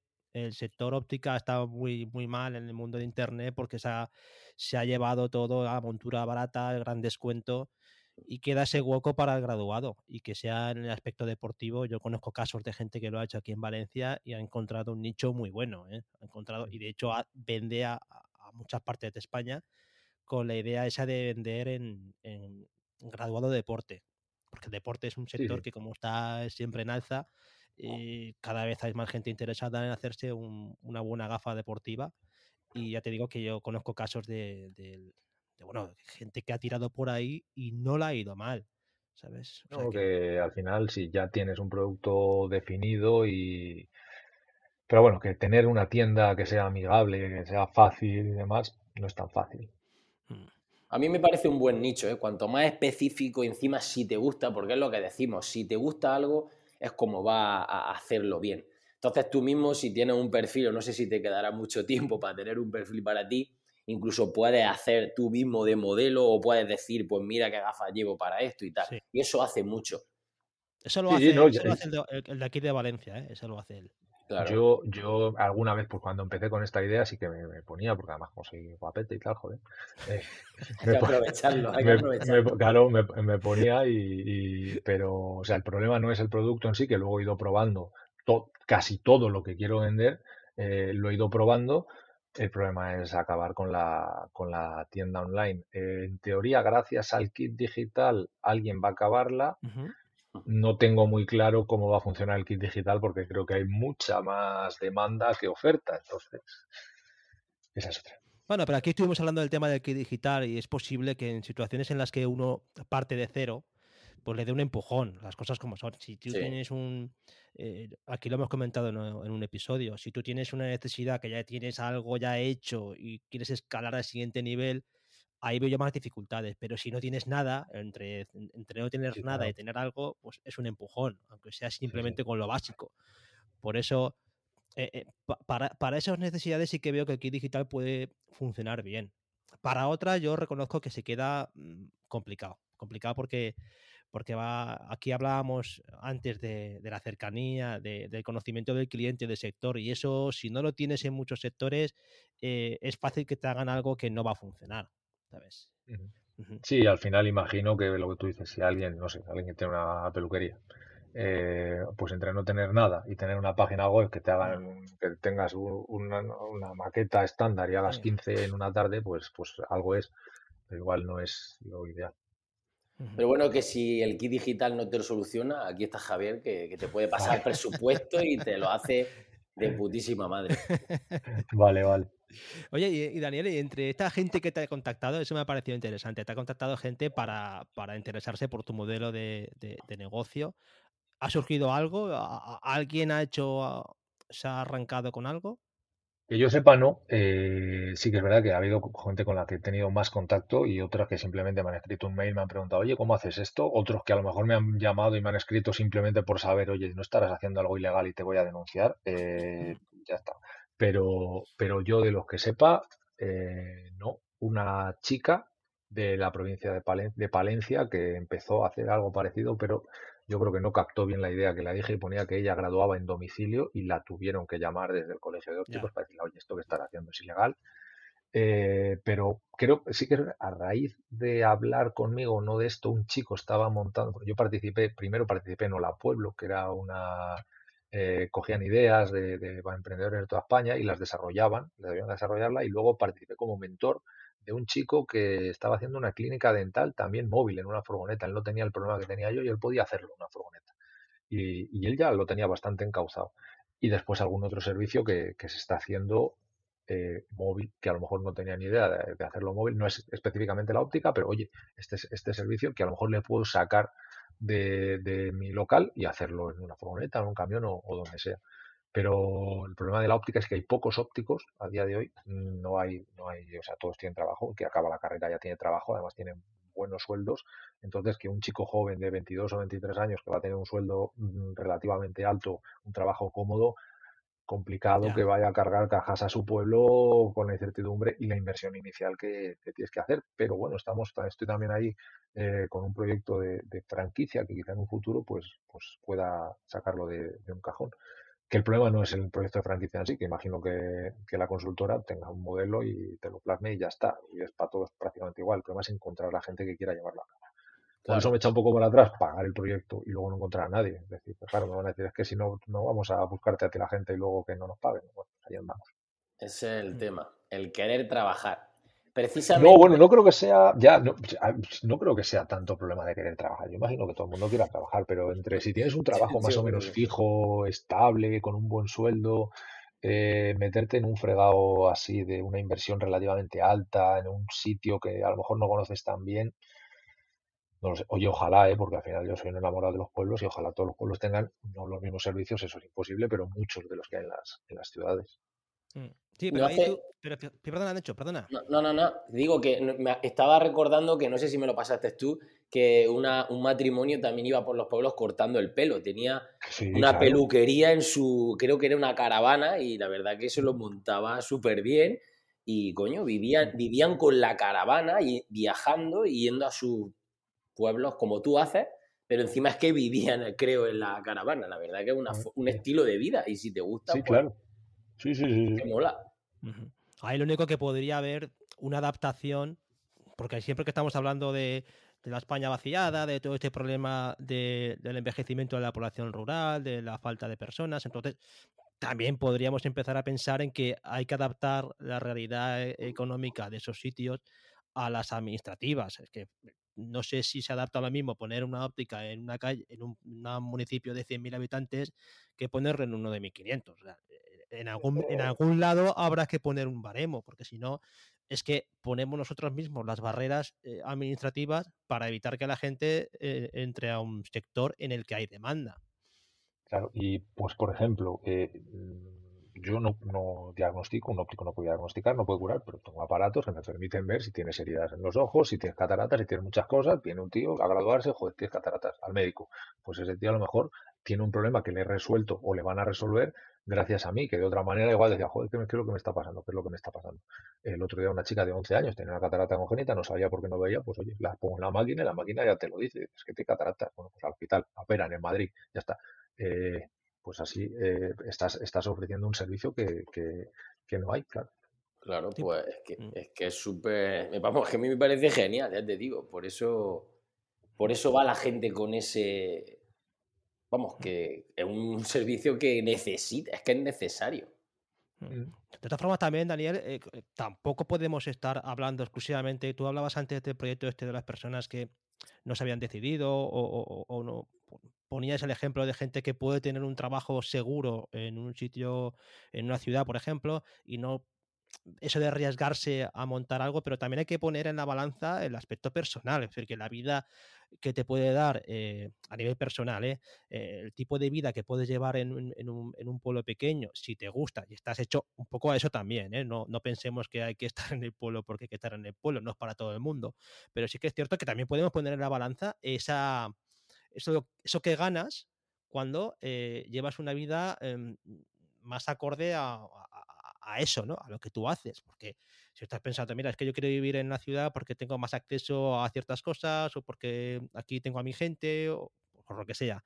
el sector óptica ha estado muy, muy mal en el mundo de Internet porque se ha, se ha llevado todo a montura barata, el gran descuento y queda ese hueco para el graduado y que sea en el aspecto deportivo. Yo conozco casos de gente que lo ha hecho aquí en Valencia y ha encontrado un nicho muy bueno. ¿eh? Ha encontrado, y de hecho vende a, muchas partes de España con la idea esa de vender en, en graduado de deporte. Porque el deporte es un sector que como está siempre en alza, y cada vez hay más gente interesada en hacerse una buena gafa deportiva. Y ya te digo que yo conozco casos de, bueno, gente que ha tirado por ahí y no la ha ido mal. ¿Sabes? que... al final, si ya tienes un producto definido y. Pero bueno, que tener una tienda que sea amigable, que sea fácil y demás, no es tan fácil. Mm. A mí me parece un buen nicho, ¿eh? cuanto más específico, encima si te gusta, porque es lo que decimos, si te gusta algo, es como va a hacerlo bien. Entonces tú mismo, si tienes un perfil, o no sé si te quedará mucho tiempo para tener un perfil para ti, incluso puedes hacer tú mismo de modelo o puedes decir, pues mira qué gafas llevo para esto y tal. Y eso hace mucho. Eso lo hace, el, de, aquí de Valencia, ¿eh? eso lo hace él. Yo, yo alguna vez, pues cuando empecé con esta idea, sí que me, ponía, porque además como soy guapete y tal, joder. Eh, hay que aprovecharlo, hay que aprovecharlo. claro, me, ponía y, Pero, o sea, el problema no es el producto en sí, que luego he ido probando casi todo lo que quiero vender, eh, lo he ido probando. El problema es acabar con la, con la tienda online. en teoría, gracias al kit digital, alguien va a acabarla. No tengo muy claro cómo va a funcionar el kit digital porque creo que hay mucha más demanda que oferta. Entonces, esa es otra. Bueno, pero aquí estuvimos hablando del tema del kit digital y es posible que en situaciones en las que uno parte de cero, pues le dé un empujón, las cosas como son. Si tú tienes un, eh, aquí lo hemos comentado en, en, un episodio, si tú tienes una necesidad que ya tienes algo ya hecho y quieres escalar al siguiente nivel, ahí veo yo más dificultades. Pero si no tienes nada, entre, entre no tener nada y tener algo, pues es un empujón, aunque sea simplemente con lo básico. Por eso, eh, eh, para, para, esas necesidades sí que veo que el kit digital puede funcionar bien. Para otras, yo reconozco que se queda mm, complicado. Complicado porque porque va, aquí hablábamos antes de, la cercanía, del conocimiento del cliente, del sector, y eso, si no lo tienes en muchos sectores, eh, es fácil que te hagan algo que no va a funcionar, ¿sabes? Sí, al final imagino que lo que tú dices, si alguien, no sé, alguien que tiene una peluquería, eh, pues entre no tener nada y tener una página web que te hagan, que tengas una, maqueta estándar y hagas 15 en una tarde, pues, pues algo es, pero igual no es lo ideal. Pero bueno, que si el kit digital no te lo soluciona, aquí está Javier, que, te puede pasar presupuesto y te lo hace de putísima madre. Vale, vale. Oye, y, Daniel, entre esta gente que te ha contactado, eso me ha parecido interesante. Te ha contactado gente para, interesarse por tu modelo de, negocio. ¿Ha surgido algo? ¿Alguien ha hecho, se ha arrancado con algo? Que yo sepa, no. Eh, sí que es verdad que ha habido gente con la que he tenido más contacto y otras que simplemente me han escrito un mail, me han preguntado, oye, ¿cómo haces esto? Otros que a lo mejor me han llamado y me han escrito simplemente por saber, oye, no estarás haciendo algo ilegal y te voy a denunciar. Eh, ya está. Pero, pero yo de los que sepa, eh, no. Una chica de la provincia de, de Palencia que empezó a hacer algo parecido, pero yo creo que no captó bien la idea que la dije y ponía que ella graduaba en domicilio y la tuvieron que llamar desde el colegio de ópticos para decirle, oye, esto que estás haciendo es ilegal. Eh, pero creo que sí que a raíz de hablar conmigo, no de esto, un chico estaba montando, yo participé, primero participé en Hola Pueblo, que era una, eh, cogían ideas de, de, emprendedores de toda España y las desarrollaban, debían desarrollarla y luego participé como mentor de un chico que estaba haciendo una clínica dental también móvil en una furgoneta. Él no tenía el problema que tenía yo y él podía hacerlo en una furgoneta. Y, él ya lo tenía bastante encauzado. Y después algún otro servicio que, se está haciendo eh, móvil, que a lo mejor no tenía ni idea de, hacerlo móvil, no es específicamente la óptica, pero oye, este, este servicio que a lo mejor le puedo sacar de, mi local y hacerlo en una furgoneta, en un camión o donde sea. Pero el problema de la óptica es que hay pocos ópticos a día de hoy, no hay, no hay, o sea, todos tienen trabajo, que acaba la carrera ya tiene trabajo, además tienen buenos sueldos, entonces que un chico joven de 22 o 23 años que va a tener un sueldo mm, relativamente alto, un trabajo cómodo, complicado que vaya a cargar cajas a su pueblo con la incertidumbre y la inversión inicial que, tienes que hacer. Pero bueno, estamos, estoy también ahí eh, con un proyecto de, franquicia que quizá en un futuro pues, pues pueda sacarlo de un cajón que el problema no es el proyecto de franquicia en sí, que imagino que, la consultora tenga un modelo y te lo plasme y ya está. Y es para todos prácticamente igual. El problema es encontrar a la gente que quiera llevarlo a cabo. Por eso me echa un poco para atrás pagar el proyecto y luego no encontrar a nadie. Es decir, pues claro, me van a decir, es que si no, no vamos a buscarte a ti la gente y luego que no nos paguen. Bueno, ahí andamos. Ese es el mm. tema, el querer trabajar. Precisamente. No, bueno, no creo que sea, ya, no, no, creo que sea tanto problema de querer trabajar. Yo imagino que todo el mundo quiera trabajar, pero entre si tienes un trabajo más o menos fijo, estable, con un buen sueldo, eh, meterte en un fregado así de una inversión relativamente alta, en un sitio que a lo mejor no conoces tan bien, no lo sé. Oye, ojalá, ¿eh? porque al final yo soy un enamorado de los pueblos y ojalá todos los pueblos tengan no los mismos servicios, eso es imposible, pero muchos de los que hay en las, en las ciudades. Mm. Sí, pero, ahí tú, pero, perdona, hecho, perdona. No, no, no, Digo que me estaba recordando que no sé si me lo pasaste tú, que una, un matrimonio también iba por los pueblos cortando el pelo. Tenía una peluquería en su, creo que era una caravana, y la verdad que eso lo montaba súper bien. Y coño, vivían, vivían con la caravana y viajando y yendo a sus pueblos como tú haces, pero encima es que vivían, creo, en la caravana. La verdad que es una, un estilo de vida. Y si te gusta, sí, pues, claro. Sí, sí, sí. mola. Ahí lo único que podría haber una adaptación, porque siempre que estamos hablando de, la España vaciada, de todo este problema del envejecimiento de la población rural, de la falta de personas, entonces también podríamos empezar a pensar en que hay que adaptar la realidad e, económica de esos sitios a las administrativas. Es que no sé si se adapta lo mismo poner una óptica en una calle, en un, municipio de 100.000 habitantes que ponerlo en uno de 1.500 en algún, en algún lado habrá que poner un baremo, porque si no, es que ponemos nosotros mismos las barreras eh, administrativas para evitar que la gente eh, entre a un sector en el que hay demanda. Claro, y pues por ejemplo, eh, yo no, no, diagnostico, un óptico no puede diagnosticar, no puede curar, pero tengo aparatos que me permiten ver si tienes heridas en los ojos, si tienes cataratas, si tienes muchas cosas. Viene un tío a graduarse, joder, tienes cataratas, al médico. Pues ese tío a lo mejor tiene un problema que le he resuelto o le van a resolver gracias a mí, que de otra manera igual decía, joder, ¿qué, es lo que me está pasando? ¿Qué es lo que me está pasando? El otro día una chica de 11 años tenía una catarata congénita, no sabía por qué no veía, pues oye, la pongo en la máquina y la máquina ya te lo dice, es que te cataratas, bueno, pues al hospital, operan en Madrid, ya está. Eh, pues así eh, estás, estás ofreciendo un servicio que, no hay, claro. Claro, pues es que mm. es que súper. Vamos, que a mí me parece genial, ya te digo. Por eso, por eso va la gente con ese. Vamos, que es un servicio que necesita, es que es necesario. Mm. Mm. De todas formas, también, Daniel, eh, eh, tampoco podemos estar hablando exclusivamente. Tú hablabas antes del proyecto este de las personas que no se habían decidido o, no. Ponías el ejemplo de gente que puede tener un trabajo seguro en un sitio, en una ciudad, por ejemplo, y no eso de arriesgarse a montar algo, pero también hay que poner en la balanza el aspecto personal, es decir, que la vida que te puede dar eh, a nivel personal, eh, eh, el tipo de vida que puedes llevar en, un, pueblo pequeño, si te gusta y estás hecho un poco a eso también, no, no, pensemos que hay que estar en el pueblo porque hay que estar en el pueblo, no es para todo el mundo, pero sí que es cierto que también podemos poner en la balanza esa, eso, eso que ganas cuando llevas una vida em, más acorde a, eso, ¿no? A lo que tú haces. Porque si estás pensando, mira, es que yo quiero vivir en la ciudad porque tengo más acceso a ciertas cosas o porque aquí tengo a mi gente o por lo que sea.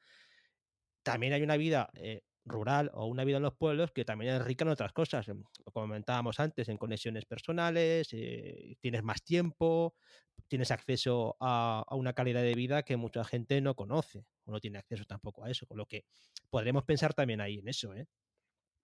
También hay una vida eh, rural o una vida en los pueblos que también es rica en otras cosas. Em, lo comentábamos antes, en conexiones personales, eh, tienes más tiempo, tienes acceso a, una calidad de vida que mucha gente no conoce o no tiene acceso tampoco a eso. Con lo que podremos pensar también ahí en eso, ¿eh?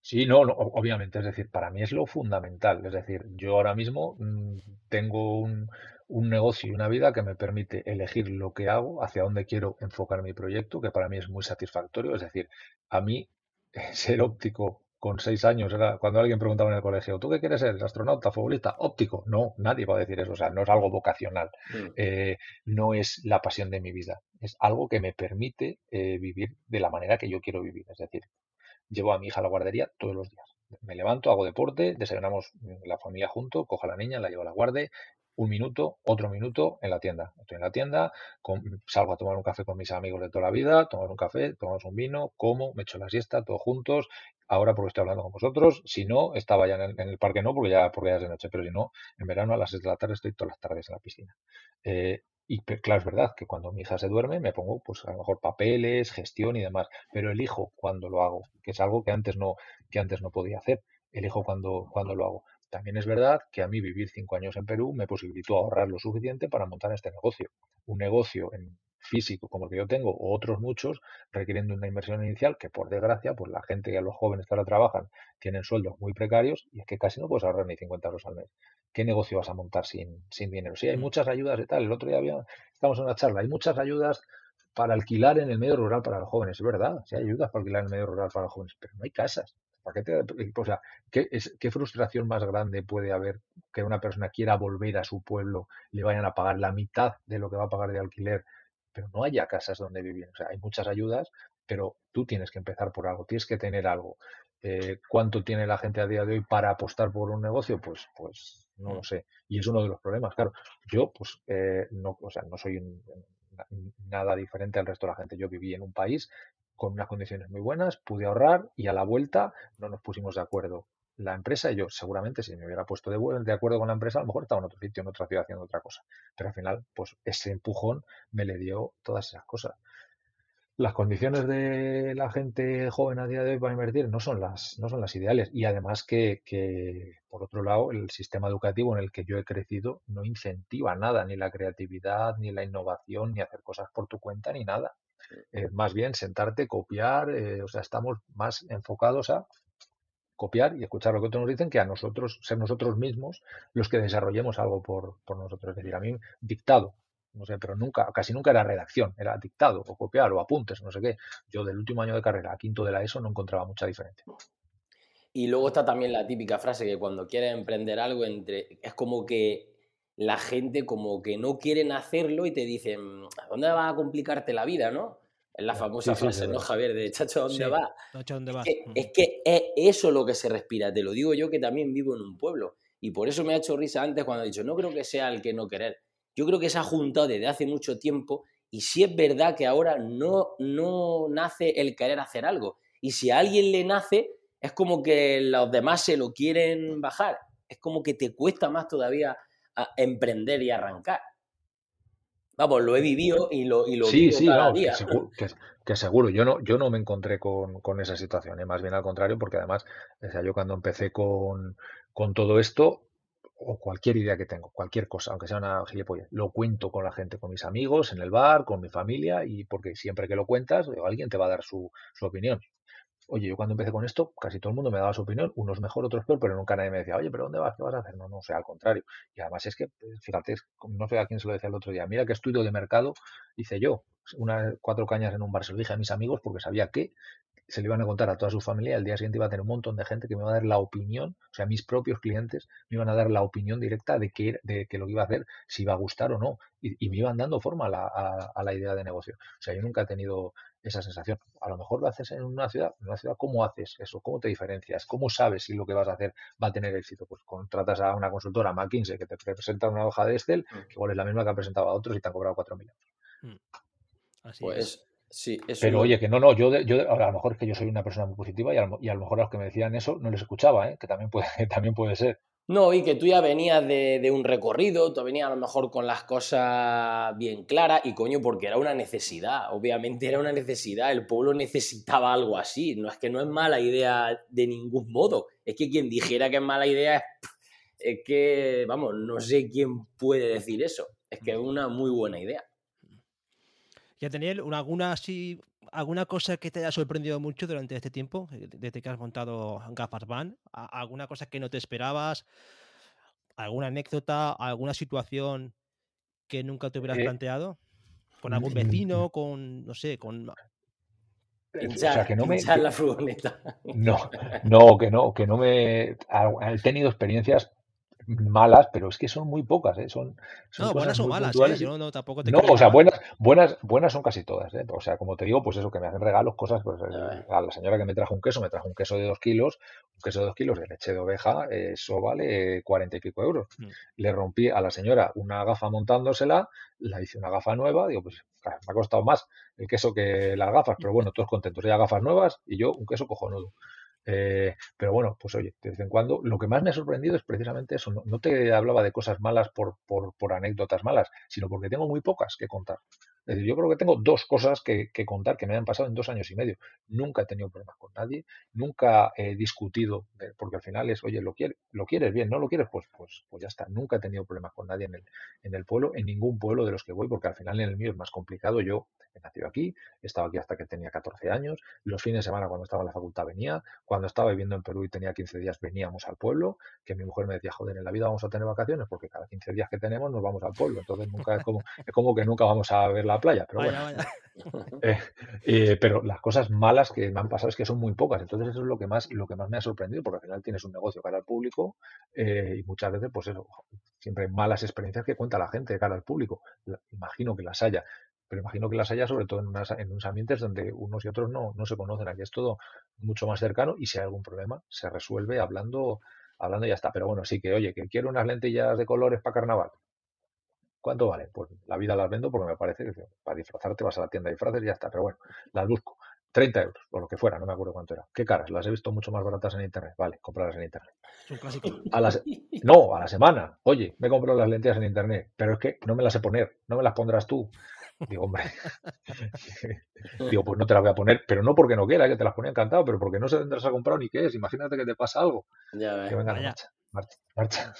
Sí, no, obviamente, es decir, para mí es lo fundamental. Es decir, yo ahora mismo mm, tengo un, negocio y una vida que me permite elegir lo que hago, hacia dónde quiero enfocar mi proyecto, que para mí es muy satisfactorio. Es decir, a mí ser óptico con seis años era cuando alguien preguntaba en el colegio, ¿tú qué quieres ser? ¿Astronauta, futbolista? Óptico. No, nadie va a decir eso. O sea, no es algo vocacional. Mm. Eh, no es la pasión de mi vida. Es algo que me permite eh, vivir de la manera que yo quiero vivir. Es decir, llevo a mi hija a la guardería todos los días. Me levanto, hago deporte, desayunamos la familia junto, cojo a la niña, la llevo a la guardia, un minuto, otro minuto en la tienda. Estoy en la tienda, salgo a tomar un café con mis amigos de toda la vida, tomamos un café, tomamos un vino, como, me echo la siesta, todos juntos. Ahora porque estoy hablando con vosotros, si no, estaba ya en el, parque, no, porque ya, porque ya es de noche, pero si no, en verano a las 6 de la tarde estoy todas las tardes en la piscina. Eh, y claro, es verdad que cuando mi hija se duerme me pongo, pues a lo mejor papeles, gestión y demás, pero elijo cuando lo hago, que es algo que antes no, que antes no podía hacer. Elijo cuando, cuando lo hago. También es verdad que a mí vivir cinco años en Perú me posibilitó ahorrar lo suficiente para montar este negocio. Un negocio en físico como el que yo tengo, o otros muchos, requieren una inversión inicial que, por desgracia, pues la gente y los jóvenes que ahora trabajan tienen sueldos muy precarios y es que casi no puedes ahorrar ni 50 euros al mes. ¿Qué negocio vas a montar sin, sin dinero? Sí, hay mm. muchas ayudas y tal. El otro día había, estamos en una charla, hay muchas ayudas para alquilar en el medio rural para los jóvenes. Es verdad, sí hay ayudas para alquilar en el medio rural para los jóvenes, pero no hay casas. ¿Para qué o sea, ¿qué, es, ¿qué frustración más grande puede haber que una persona quiera volver a su pueblo, le vayan a pagar la mitad de lo que va a pagar de alquiler pero no haya casas donde vivir. O sea, hay muchas ayudas, pero tú tienes que empezar por algo, tienes que tener algo. Eh, ¿Cuánto tiene la gente a día de hoy para apostar por un negocio? Pues, pues no lo mm. sé. Y es uno de los problemas. Claro, yo pues eh, no, o sea, no soy nada diferente al resto de la gente. Yo viví en un país con unas condiciones muy buenas, pude ahorrar y a la vuelta no nos pusimos de acuerdo la empresa y yo seguramente si me hubiera puesto de, de, acuerdo con la empresa, a lo mejor estaba en otro sitio, en otra ciudad haciendo otra cosa. Pero al final, pues ese empujón me le dio todas esas cosas. Las condiciones de la gente joven a día de hoy para invertir no son las, no son las ideales. Y además que, que, por otro lado, el sistema educativo en el que yo he crecido no incentiva nada, ni la creatividad, ni la innovación, ni hacer cosas por tu cuenta, ni nada. Eh, más bien sentarte, copiar, eh, o sea, estamos más enfocados a copiar y escuchar lo que otros nos dicen que a nosotros, ser nosotros mismos los que desarrollemos algo por, por nosotros. Es decir, a mí dictado, no sé, pero nunca, casi nunca era redacción, era dictado o copiar o apuntes, no sé qué. Yo del último año de carrera a quinto de la ESO no encontraba mucha diferencia. Y luego está también la típica frase que cuando quieres emprender algo entre es como que la gente como que no quieren hacerlo y te dicen, ¿a dónde va a complicarte la vida, no? Es la famosa frase, ¿no, Javier? De chacho, ¿dónde vas? ¿dónde vas? Es, que, es eso lo que se respira. Te lo digo yo que también vivo en un pueblo. Y por eso me ha hecho risa antes cuando he dicho, no creo que sea el que no querer. Yo creo que se ha juntado desde hace mucho tiempo y si es verdad que ahora no, no nace el querer hacer algo. Y si a alguien le nace, es como que los demás se lo quieren bajar. Es como que te cuesta más todavía emprender y arrancar. Vamos, lo he vivido y lo, y lo sí, sí, cada día. Que seguro, Yo no, yo no me encontré con, esa situación, ¿eh? más bien al contrario, porque además, o sea, yo cuando empecé con, con todo esto, o cualquier idea que tengo, cualquier cosa, aunque sea una gilipollas, lo cuento con la gente, con mis amigos, en el bar, con mi familia, y porque siempre que lo cuentas, alguien te va a dar su, su opinión. Oye, yo cuando empecé con esto, casi todo el mundo me daba su opinión, unos mejor, otros peor, pero nunca nadie me decía, oye, pero ¿dónde vas? ¿Qué vas a hacer? No, no, o sea, al contrario. Y además es que, pues, fíjate, no sé a quién se lo decía el otro día, mira qué estudio de mercado hice yo, unas cuatro cañas en un bar, se lo dije a mis amigos porque sabía que se le iban a contar a toda su familia, el día siguiente iba a tener un montón de gente que me iba a dar la opinión, o sea, mis propios clientes me iban a dar la opinión directa de que, de que lo que iba a hacer, si iba a gustar o no, y, me iban dando forma a la, a la, idea de negocio. O sea, yo nunca he tenido esa sensación. A lo mejor lo haces en una ciudad, en una ciudad, ¿cómo haces eso? ¿Cómo te diferencias? ¿Cómo sabes si lo que vas a hacer va a tener éxito? Pues contratas a una consultora, McKinsey, que te presenta una hoja de Excel, mm. que igual es la misma que ha presentado a otros y te han cobrado 4.000 euros. Mm. Así pues, Sí, Pero oye, que no, no, yo, yo a lo mejor es que yo soy una persona muy positiva y a, lo, y a lo mejor a los que me decían eso no les escuchaba, ¿eh? que también puede, también puede ser. No, y que tú ya venías de, un recorrido, tú venías a lo mejor con las cosas bien claras y coño, porque era una necesidad, obviamente era una necesidad, el pueblo necesitaba algo así, no es que no es mala idea de ningún modo, es que quien dijera que es mala idea es, es que, vamos, no sé quién puede decir eso, es que es una muy buena idea. Ya Daniel, alguna así, alguna cosa que te haya sorprendido mucho durante este tiempo, eh, desde que has montado Gafas Van, alguna cosa que no te esperabas, alguna anécdota, alguna situación que nunca te hubieras eh, planteado, con algún vecino, con no sé, con eh, o sea, que no me, la furgoneta. No, no, que no, que no me he tenido experiencias malas, pero es que son muy pocas, ¿eh? Son, no, buenas o malas, ¿eh? Yo no, tampoco te No, o sea, buenas, buenas, buenas son casi todas, ¿eh? O sea, como te digo, pues eso, que me hacen regalos, cosas, pues eh, a la señora que me trajo un queso, me trajo un queso de dos kilos, un queso de dos kilos de leche de oveja, eso vale cuarenta y pico euros. Mm. Le rompí a la señora una gafa montándosela, la hice una gafa nueva, digo, pues me ha costado más el queso que las gafas, pero bueno, todos contentos. Ella gafas nuevas y yo un queso cojonudo. Eh, pero bueno, pues oye, de vez en cuando, lo que más me ha sorprendido es precisamente eso. No, te hablaba de cosas malas por, por, por, anécdotas malas, sino porque tengo muy pocas que contar. Es decir, yo creo que tengo dos cosas que, contar que me han pasado en dos años y medio. Nunca he tenido problemas con nadie, nunca he discutido, porque al final es, oye, lo quieres, lo quieres bien, no lo quieres, pues, pues, pues ya está. Nunca he tenido problemas con nadie en el, en el pueblo, en ningún pueblo de los que voy, porque al final en el mío es más complicado. Yo he nacido aquí, he estado aquí hasta que tenía 14 años, los fines de semana cuando estaba en la facultad venía, cuando estaba viviendo en Perú y tenía 15 días veníamos al pueblo, que mi mujer me decía, joder, en la vida vamos a tener vacaciones porque cada 15 días que tenemos nos vamos al pueblo, entonces nunca es como, es como que nunca vamos a ver la playa, pero bueno. Eh, eh, pero las cosas malas que me han pasado es que son muy pocas. Entonces eso es lo que más, lo que más me ha sorprendido, porque al final tienes un negocio cara al público eh, y muchas veces, pues eso, siempre hay malas experiencias que cuenta la gente cara al público. Imagino que las haya. Pero imagino que las haya sobre todo en, en unos ambientes donde unos y otros no, no se conocen. Aquí es todo mucho más cercano y si hay algún problema se resuelve hablando, hablando y ya está. Pero bueno, sí que, oye, que quiero unas lentillas de colores para carnaval ¿Cuánto vale? Pues la vida las vendo porque me parece que para disfrazarte vas a la tienda de disfraces y ya está. Pero bueno, las busco. 30 euros, o lo que fuera, no me acuerdo cuánto era. ¿Qué caras? Las he visto mucho más baratas en internet. Vale, comprarlas en internet. A no, a la semana. Oye, me compro las lentillas en internet, pero es que no me las sé poner, no me las pondrás tú. Digo, hombre, digo, pues no te las voy a poner, pero no porque no quiera, que te las ponía encantado, pero porque no sé dónde las has comprado ni qué es. Imagínate que te pasa algo. Ya que venga, marcha, marcha, marcha.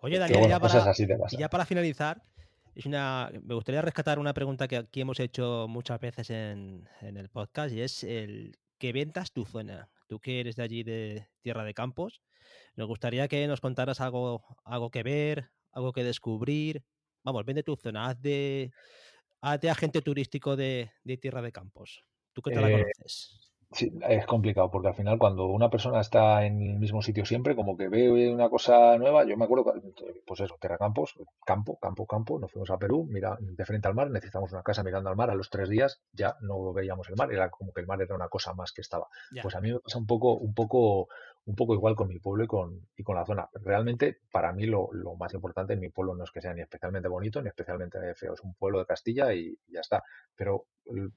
Oye, Daniel, ya, para, ya para finalizar, es una, me gustaría rescatar una pregunta que aquí hemos hecho muchas veces en, el podcast y es el ¿qué ventas tu zona? Tú que eres de allí de Tierra de Campos, nos gustaría que nos contaras algo, algo que ver, algo que descubrir. Vamos, vende tu zona, haz de, agente turístico de, Tierra de Campos. ¿Tú qué te la eh, conoces? Sí, es complicado porque al final cuando una persona está en el mismo sitio siempre, como que ve una cosa nueva, yo me acuerdo, pues eso, Terracampos, campo, campo, campo, nos fuimos a Perú, mira, de frente al mar, necesitamos una casa mirando al mar, a los tres días ya no veíamos el mar, era como que el mar era una cosa más que estaba. Pues a mí me pasa un poco, un poco, un poco igual con mi pueblo y con, y con la zona. Realmente, para mí lo, lo más importante en mi pueblo no es que sea ni especialmente bonito ni especialmente feo, es un pueblo de Castilla y ya está. Pero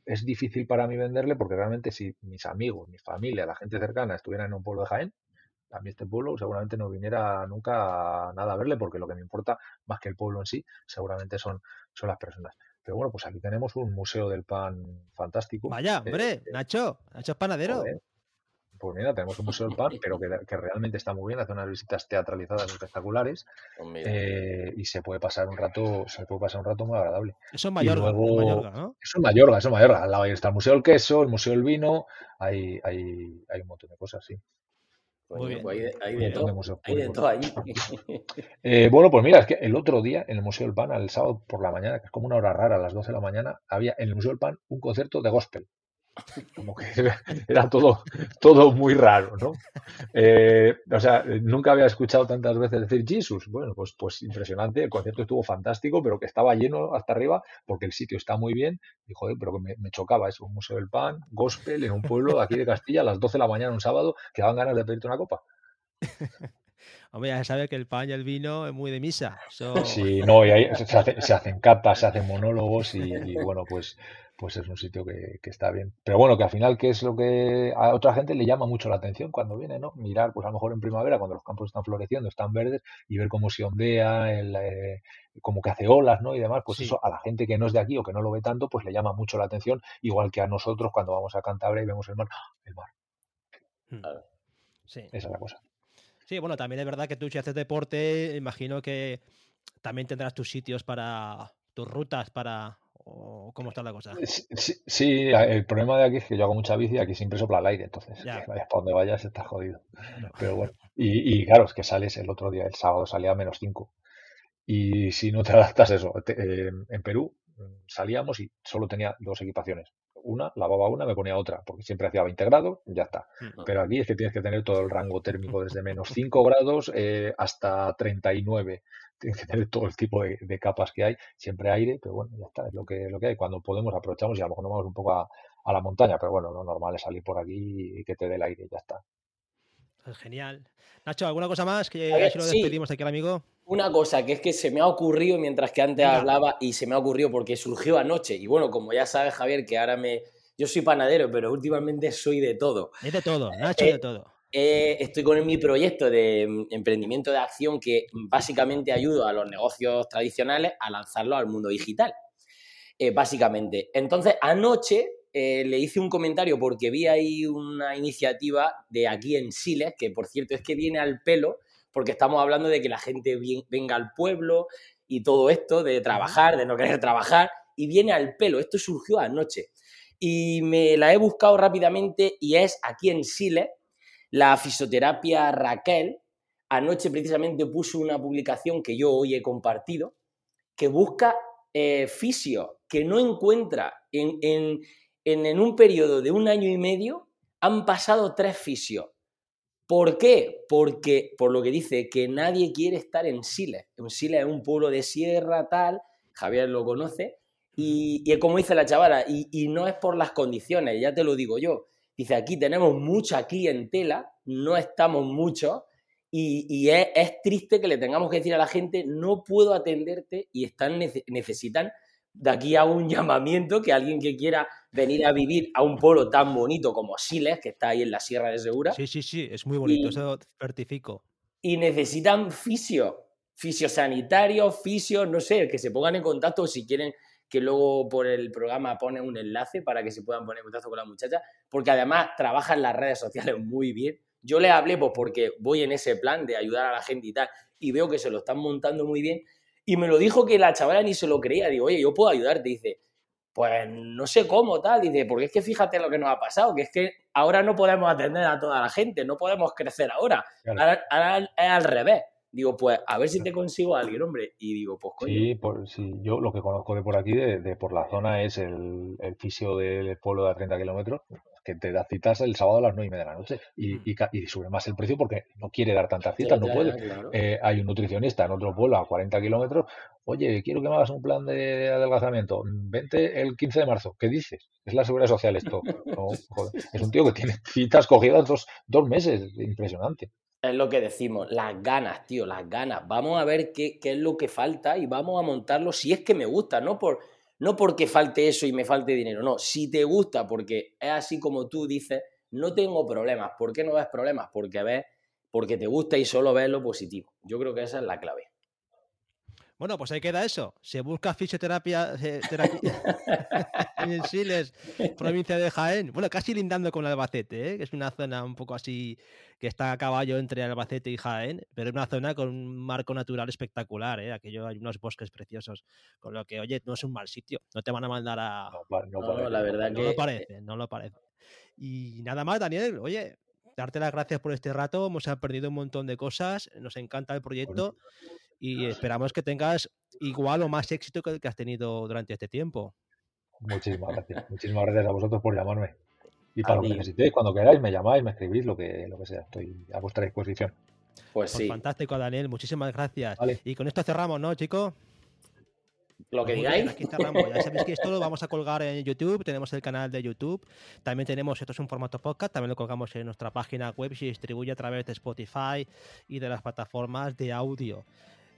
es difícil para mí venderle porque realmente si mis amigos, mi familia, la gente cercana estuvieran en un pueblo de Jaén, a mí este pueblo seguramente no viniera nunca nada a verle porque lo que me importa más que el pueblo en sí seguramente son, son las personas. Pero bueno, pues aquí tenemos un museo del pan fantástico. Vaya, eh, hombre, eh, Nacho, Nacho es panadero. Pues mira, tenemos un museo del pan, pero que, realmente está muy bien, hace unas visitas teatralizadas espectaculares pues eh, y se puede pasar un rato, se puede pasar un rato muy agradable. Eso es Mallorca, ¿no? Eso es Mallorca, eso es Mallorca. Al lado está el Museo del Queso, el Museo del Vino, hay, hay, hay un montón de cosas, sí. Pues hay, de, todo, hay de todo allí. Eh, bueno, pues mira, es que el otro día en el Museo del Pan, el sábado por la mañana, que es como una hora rara, a las 12 de la mañana, había en el Museo del Pan un concierto de gospel. Como que era todo, todo muy raro, ¿no? Eh, o sea, nunca había escuchado tantas veces decir Jesus. Bueno, pues, pues impresionante, el concierto estuvo fantástico, pero que estaba lleno hasta arriba porque el sitio está muy bien. Y joder, pero que me, chocaba eso, un museo del pan, gospel en un pueblo aquí de Castilla a las 12 de la mañana un sábado, que daban ganas de pedirte una copa. Hombre, ya se sabe que el pan y el vino es muy de misa. Sí, no, y se, hacen capas, se hacen monólogos y bueno, pues pues es un sitio que, está bien. Pero bueno, que al final, ¿qué es lo que a otra gente le llama mucho la atención cuando viene, ¿no? Mirar, pues a lo mejor en primavera, cuando los campos están floreciendo, están verdes, y ver cómo se ondea, el, eh, como que hace olas, ¿no? Y demás, pues eso a la gente que no es de aquí o que no lo ve tanto, pues le llama mucho la atención, igual que a nosotros cuando vamos a Cantabria y vemos el mar, ¡ah! el mar. Hmm. Sí. Esa es la cosa. Sí, bueno, también es verdad que tú si haces deporte, imagino que también tendrás tus sitios para tus rutas para ¿O cómo está la cosa? Sí, el problema de aquí es que yo hago mucha bici y aquí siempre sopla el aire, entonces vayas para donde vayas estás jodido. Pero bueno, y, claro, es que sales el otro día, el sábado salía a menos 5. Y si no te adaptas eso, eh, en Perú mm, salíamos y solo tenía dos equipaciones. Una, lavaba una, me ponía otra, porque siempre hacía 20 grados, ya está. Pero aquí es que tienes que tener todo el rango térmico desde menos 5 grados eh, hasta 39 tienes que tener todo el tipo de, capas que hay, siempre aire, pero bueno, ya está, es lo que, lo que hay. Cuando podemos aprovechamos y a lo mejor nos vamos un poco a, la montaña, pero bueno, lo normal es salir por aquí y que te dé el aire y ya está. Es genial. Nacho, ¿alguna cosa más que si lo despedimos de aquí al amigo? Una cosa que es que se me ha ocurrido mientras que antes hablaba y se me ha ocurrido porque surgió anoche. Y bueno, como ya sabes, Javier, que ahora me. Yo soy panadero, pero últimamente soy de todo. Es de todo, Nacho, de todo. Eh, estoy con mi proyecto de mm, emprendimiento de acción que básicamente ayuda a los negocios tradicionales a lanzarlo al mundo digital. Eh, básicamente. Entonces, anoche eh, le hice un comentario porque vi ahí una iniciativa de aquí en Siles, que por cierto es que viene al pelo, porque estamos hablando de que la gente venga al pueblo y todo esto, de trabajar, de no querer trabajar, y viene al pelo. Esto surgió anoche. Y me la he buscado rápidamente y es aquí en Siles, la fisioterapia Raquel anoche precisamente puso una publicación que yo hoy he compartido, que busca eh, fisio, que no encuentra en, en, un periodo de un año y medio, han pasado tres fisios. ¿Por qué? Porque, por lo que dice, que nadie quiere estar en Siles. En Siles es un pueblo de sierra, tal, Javier lo conoce, y, y como dice la chavala, y, y no es por las condiciones, ya te lo digo yo, Dice, aquí tenemos mucha clientela, no estamos muchos, y, es, triste que le tengamos que decir a la gente, no puedo atenderte y están necesitan, de aquí a un llamamiento, que alguien que quiera venir a vivir a un pueblo tan bonito como Siles, que está ahí en la Sierra de Segura. Sí, sí, sí, es muy bonito, eso certifico. Y necesitan fisio, fisiosanitarios, fisios, no sé, que se pongan en contacto si quieren que luego por el programa pone un enlace para que se puedan poner en contacto con la muchacha, porque además trabaja en las redes sociales muy bien. Yo le hablé pues porque voy en ese plan de ayudar a la gente y tal, y veo que se lo están montando muy bien, y me lo dijo que la chavala ni se lo creía, digo, oye, yo puedo ayudarte, dice, pues no sé cómo, tal, dice, porque es que fíjate lo que nos ha pasado, que es que ahora no podemos atender a toda la gente, no podemos crecer ahora, ahora es al revés digo, pues a ver si te consigo a alguien, hombre. Y digo, pues coño. Sí, por, sí, yo lo que conozco de por aquí, de, por la zona, es el, el fisio del pueblo de a 30 kilómetros, que te da citas el sábado a las nueve y media de la noche y, mm. y, sube más el precio porque no quiere dar tantas citas, no puede. Eh, hay un nutricionista en otro pueblo a 40 kilómetros, oye, quiero que me hagas un plan de adelgazamiento, vente el 15 de marzo, ¿qué dices? Es la seguridad social esto. Es un tío que tiene citas cogidas dos, dos meses, impresionante. Es lo que decimos, las ganas, tío, las ganas. Vamos a ver qué, qué, es lo que falta y vamos a montarlo si es que me gusta, no, por, no porque falte eso y me falte dinero, no, si te gusta, porque es así como tú dices, no tengo problemas. ¿Por qué no ves problemas? Porque ves, porque te gusta y solo ves lo positivo. Yo creo que esa es la clave. Bueno, pues ahí queda eso. Se busca fisioterapia eh, en Siles, provincia de Jaén. Bueno, casi lindando con Albacete, ¿eh? que es una zona un poco así que está a caballo entre Albacete y Jaén, pero es una zona con un marco natural espectacular. ¿eh? Aquello hay unos bosques preciosos. Con lo que, oye, no es un mal sitio. No te van a mandar a. No, no, la verdad no lo parece, no lo parece. Y nada más, Daniel, oye, darte las gracias por este rato. Hemos aprendido un montón de cosas. Nos encanta el proyecto y esperamos que tengas igual o más éxito que el que has tenido durante este tiempo. Muchísimas gracias. Muchísimas gracias a vosotros por llamarme. Y para lo que necesitéis, cuando queráis, me llamáis, me escribís, lo que, lo que sea. Estoy a vuestra disposición. Pues, pues sí. fantástico, Daniel. Muchísimas gracias. Y con esto cerramos, ¿no, chicos? Lo que digáis. aquí cerramos. Ya sabéis que esto lo vamos a colgar en YouTube. Tenemos el canal de YouTube. También tenemos, esto es un formato podcast. También lo colgamos en nuestra página web y se distribuye a través de Spotify y de las plataformas de audio.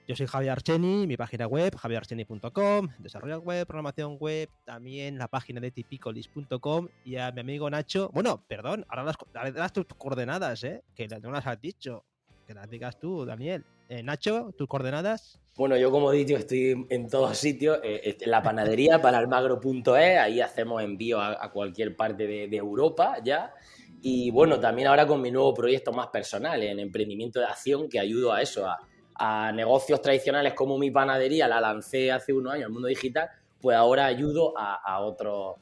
Yo soy Javier Archeni, mi página web, javierarcheni.com, desarrollo web, programación web, también la página de tipicolis.com y a mi amigo Nacho. Bueno, perdón, ahora las, tus coordenadas, ¿eh? Que no las has dicho. Que las digas tú, Daniel. Eh, Nacho, tus coordenadas. Bueno, yo como he dicho, estoy en todos sitios. Eh, la panadería para almagro.es, ahí hacemos envío a, cualquier parte de, de, Europa ya. Y bueno, también ahora con mi nuevo proyecto más personal, en emprendimiento de acción, que ayudo a eso, a, a negocios tradicionales como mi panadería, la lancé hace unos años al mundo digital, pues ahora ayudo a, otros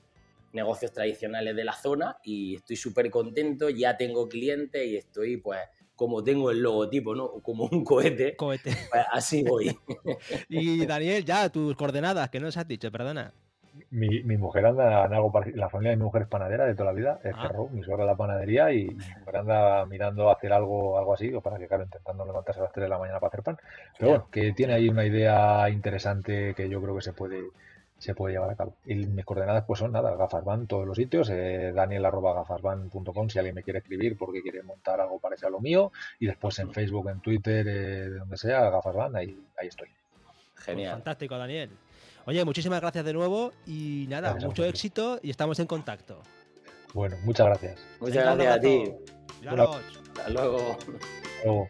negocios tradicionales de la zona y estoy súper contento, ya tengo clientes y estoy pues como tengo el logotipo, ¿no? Como un cohete. Cohete. Pues así voy. y Daniel, ya tus coordenadas, que no nos has dicho, perdona. Mi, mi, mujer anda en algo La familia de mi mujer es panadera de toda la vida, es ah. mi suegra la panadería y mi mujer anda mirando a hacer algo, algo así, o para que, claro, intentando levantarse a las 3 de la mañana para hacer pan. Pero bueno, que tiene ahí una idea interesante que yo creo que se puede se puede llevar a cabo. Y mis coordenadas pues son nada, gafasban todos los sitios, eh, daniel.gafasban.com si alguien me quiere escribir porque quiere montar algo parecido a lo mío, y después en Facebook, en Twitter, eh, de donde sea, gafasban, ahí, ahí estoy. Genial. fantástico, Daniel. Oye, muchísimas gracias de nuevo y nada, mucho éxito y estamos en contacto. Bueno, muchas gracias. Muchas gracias a ti. Hasta luego. luego.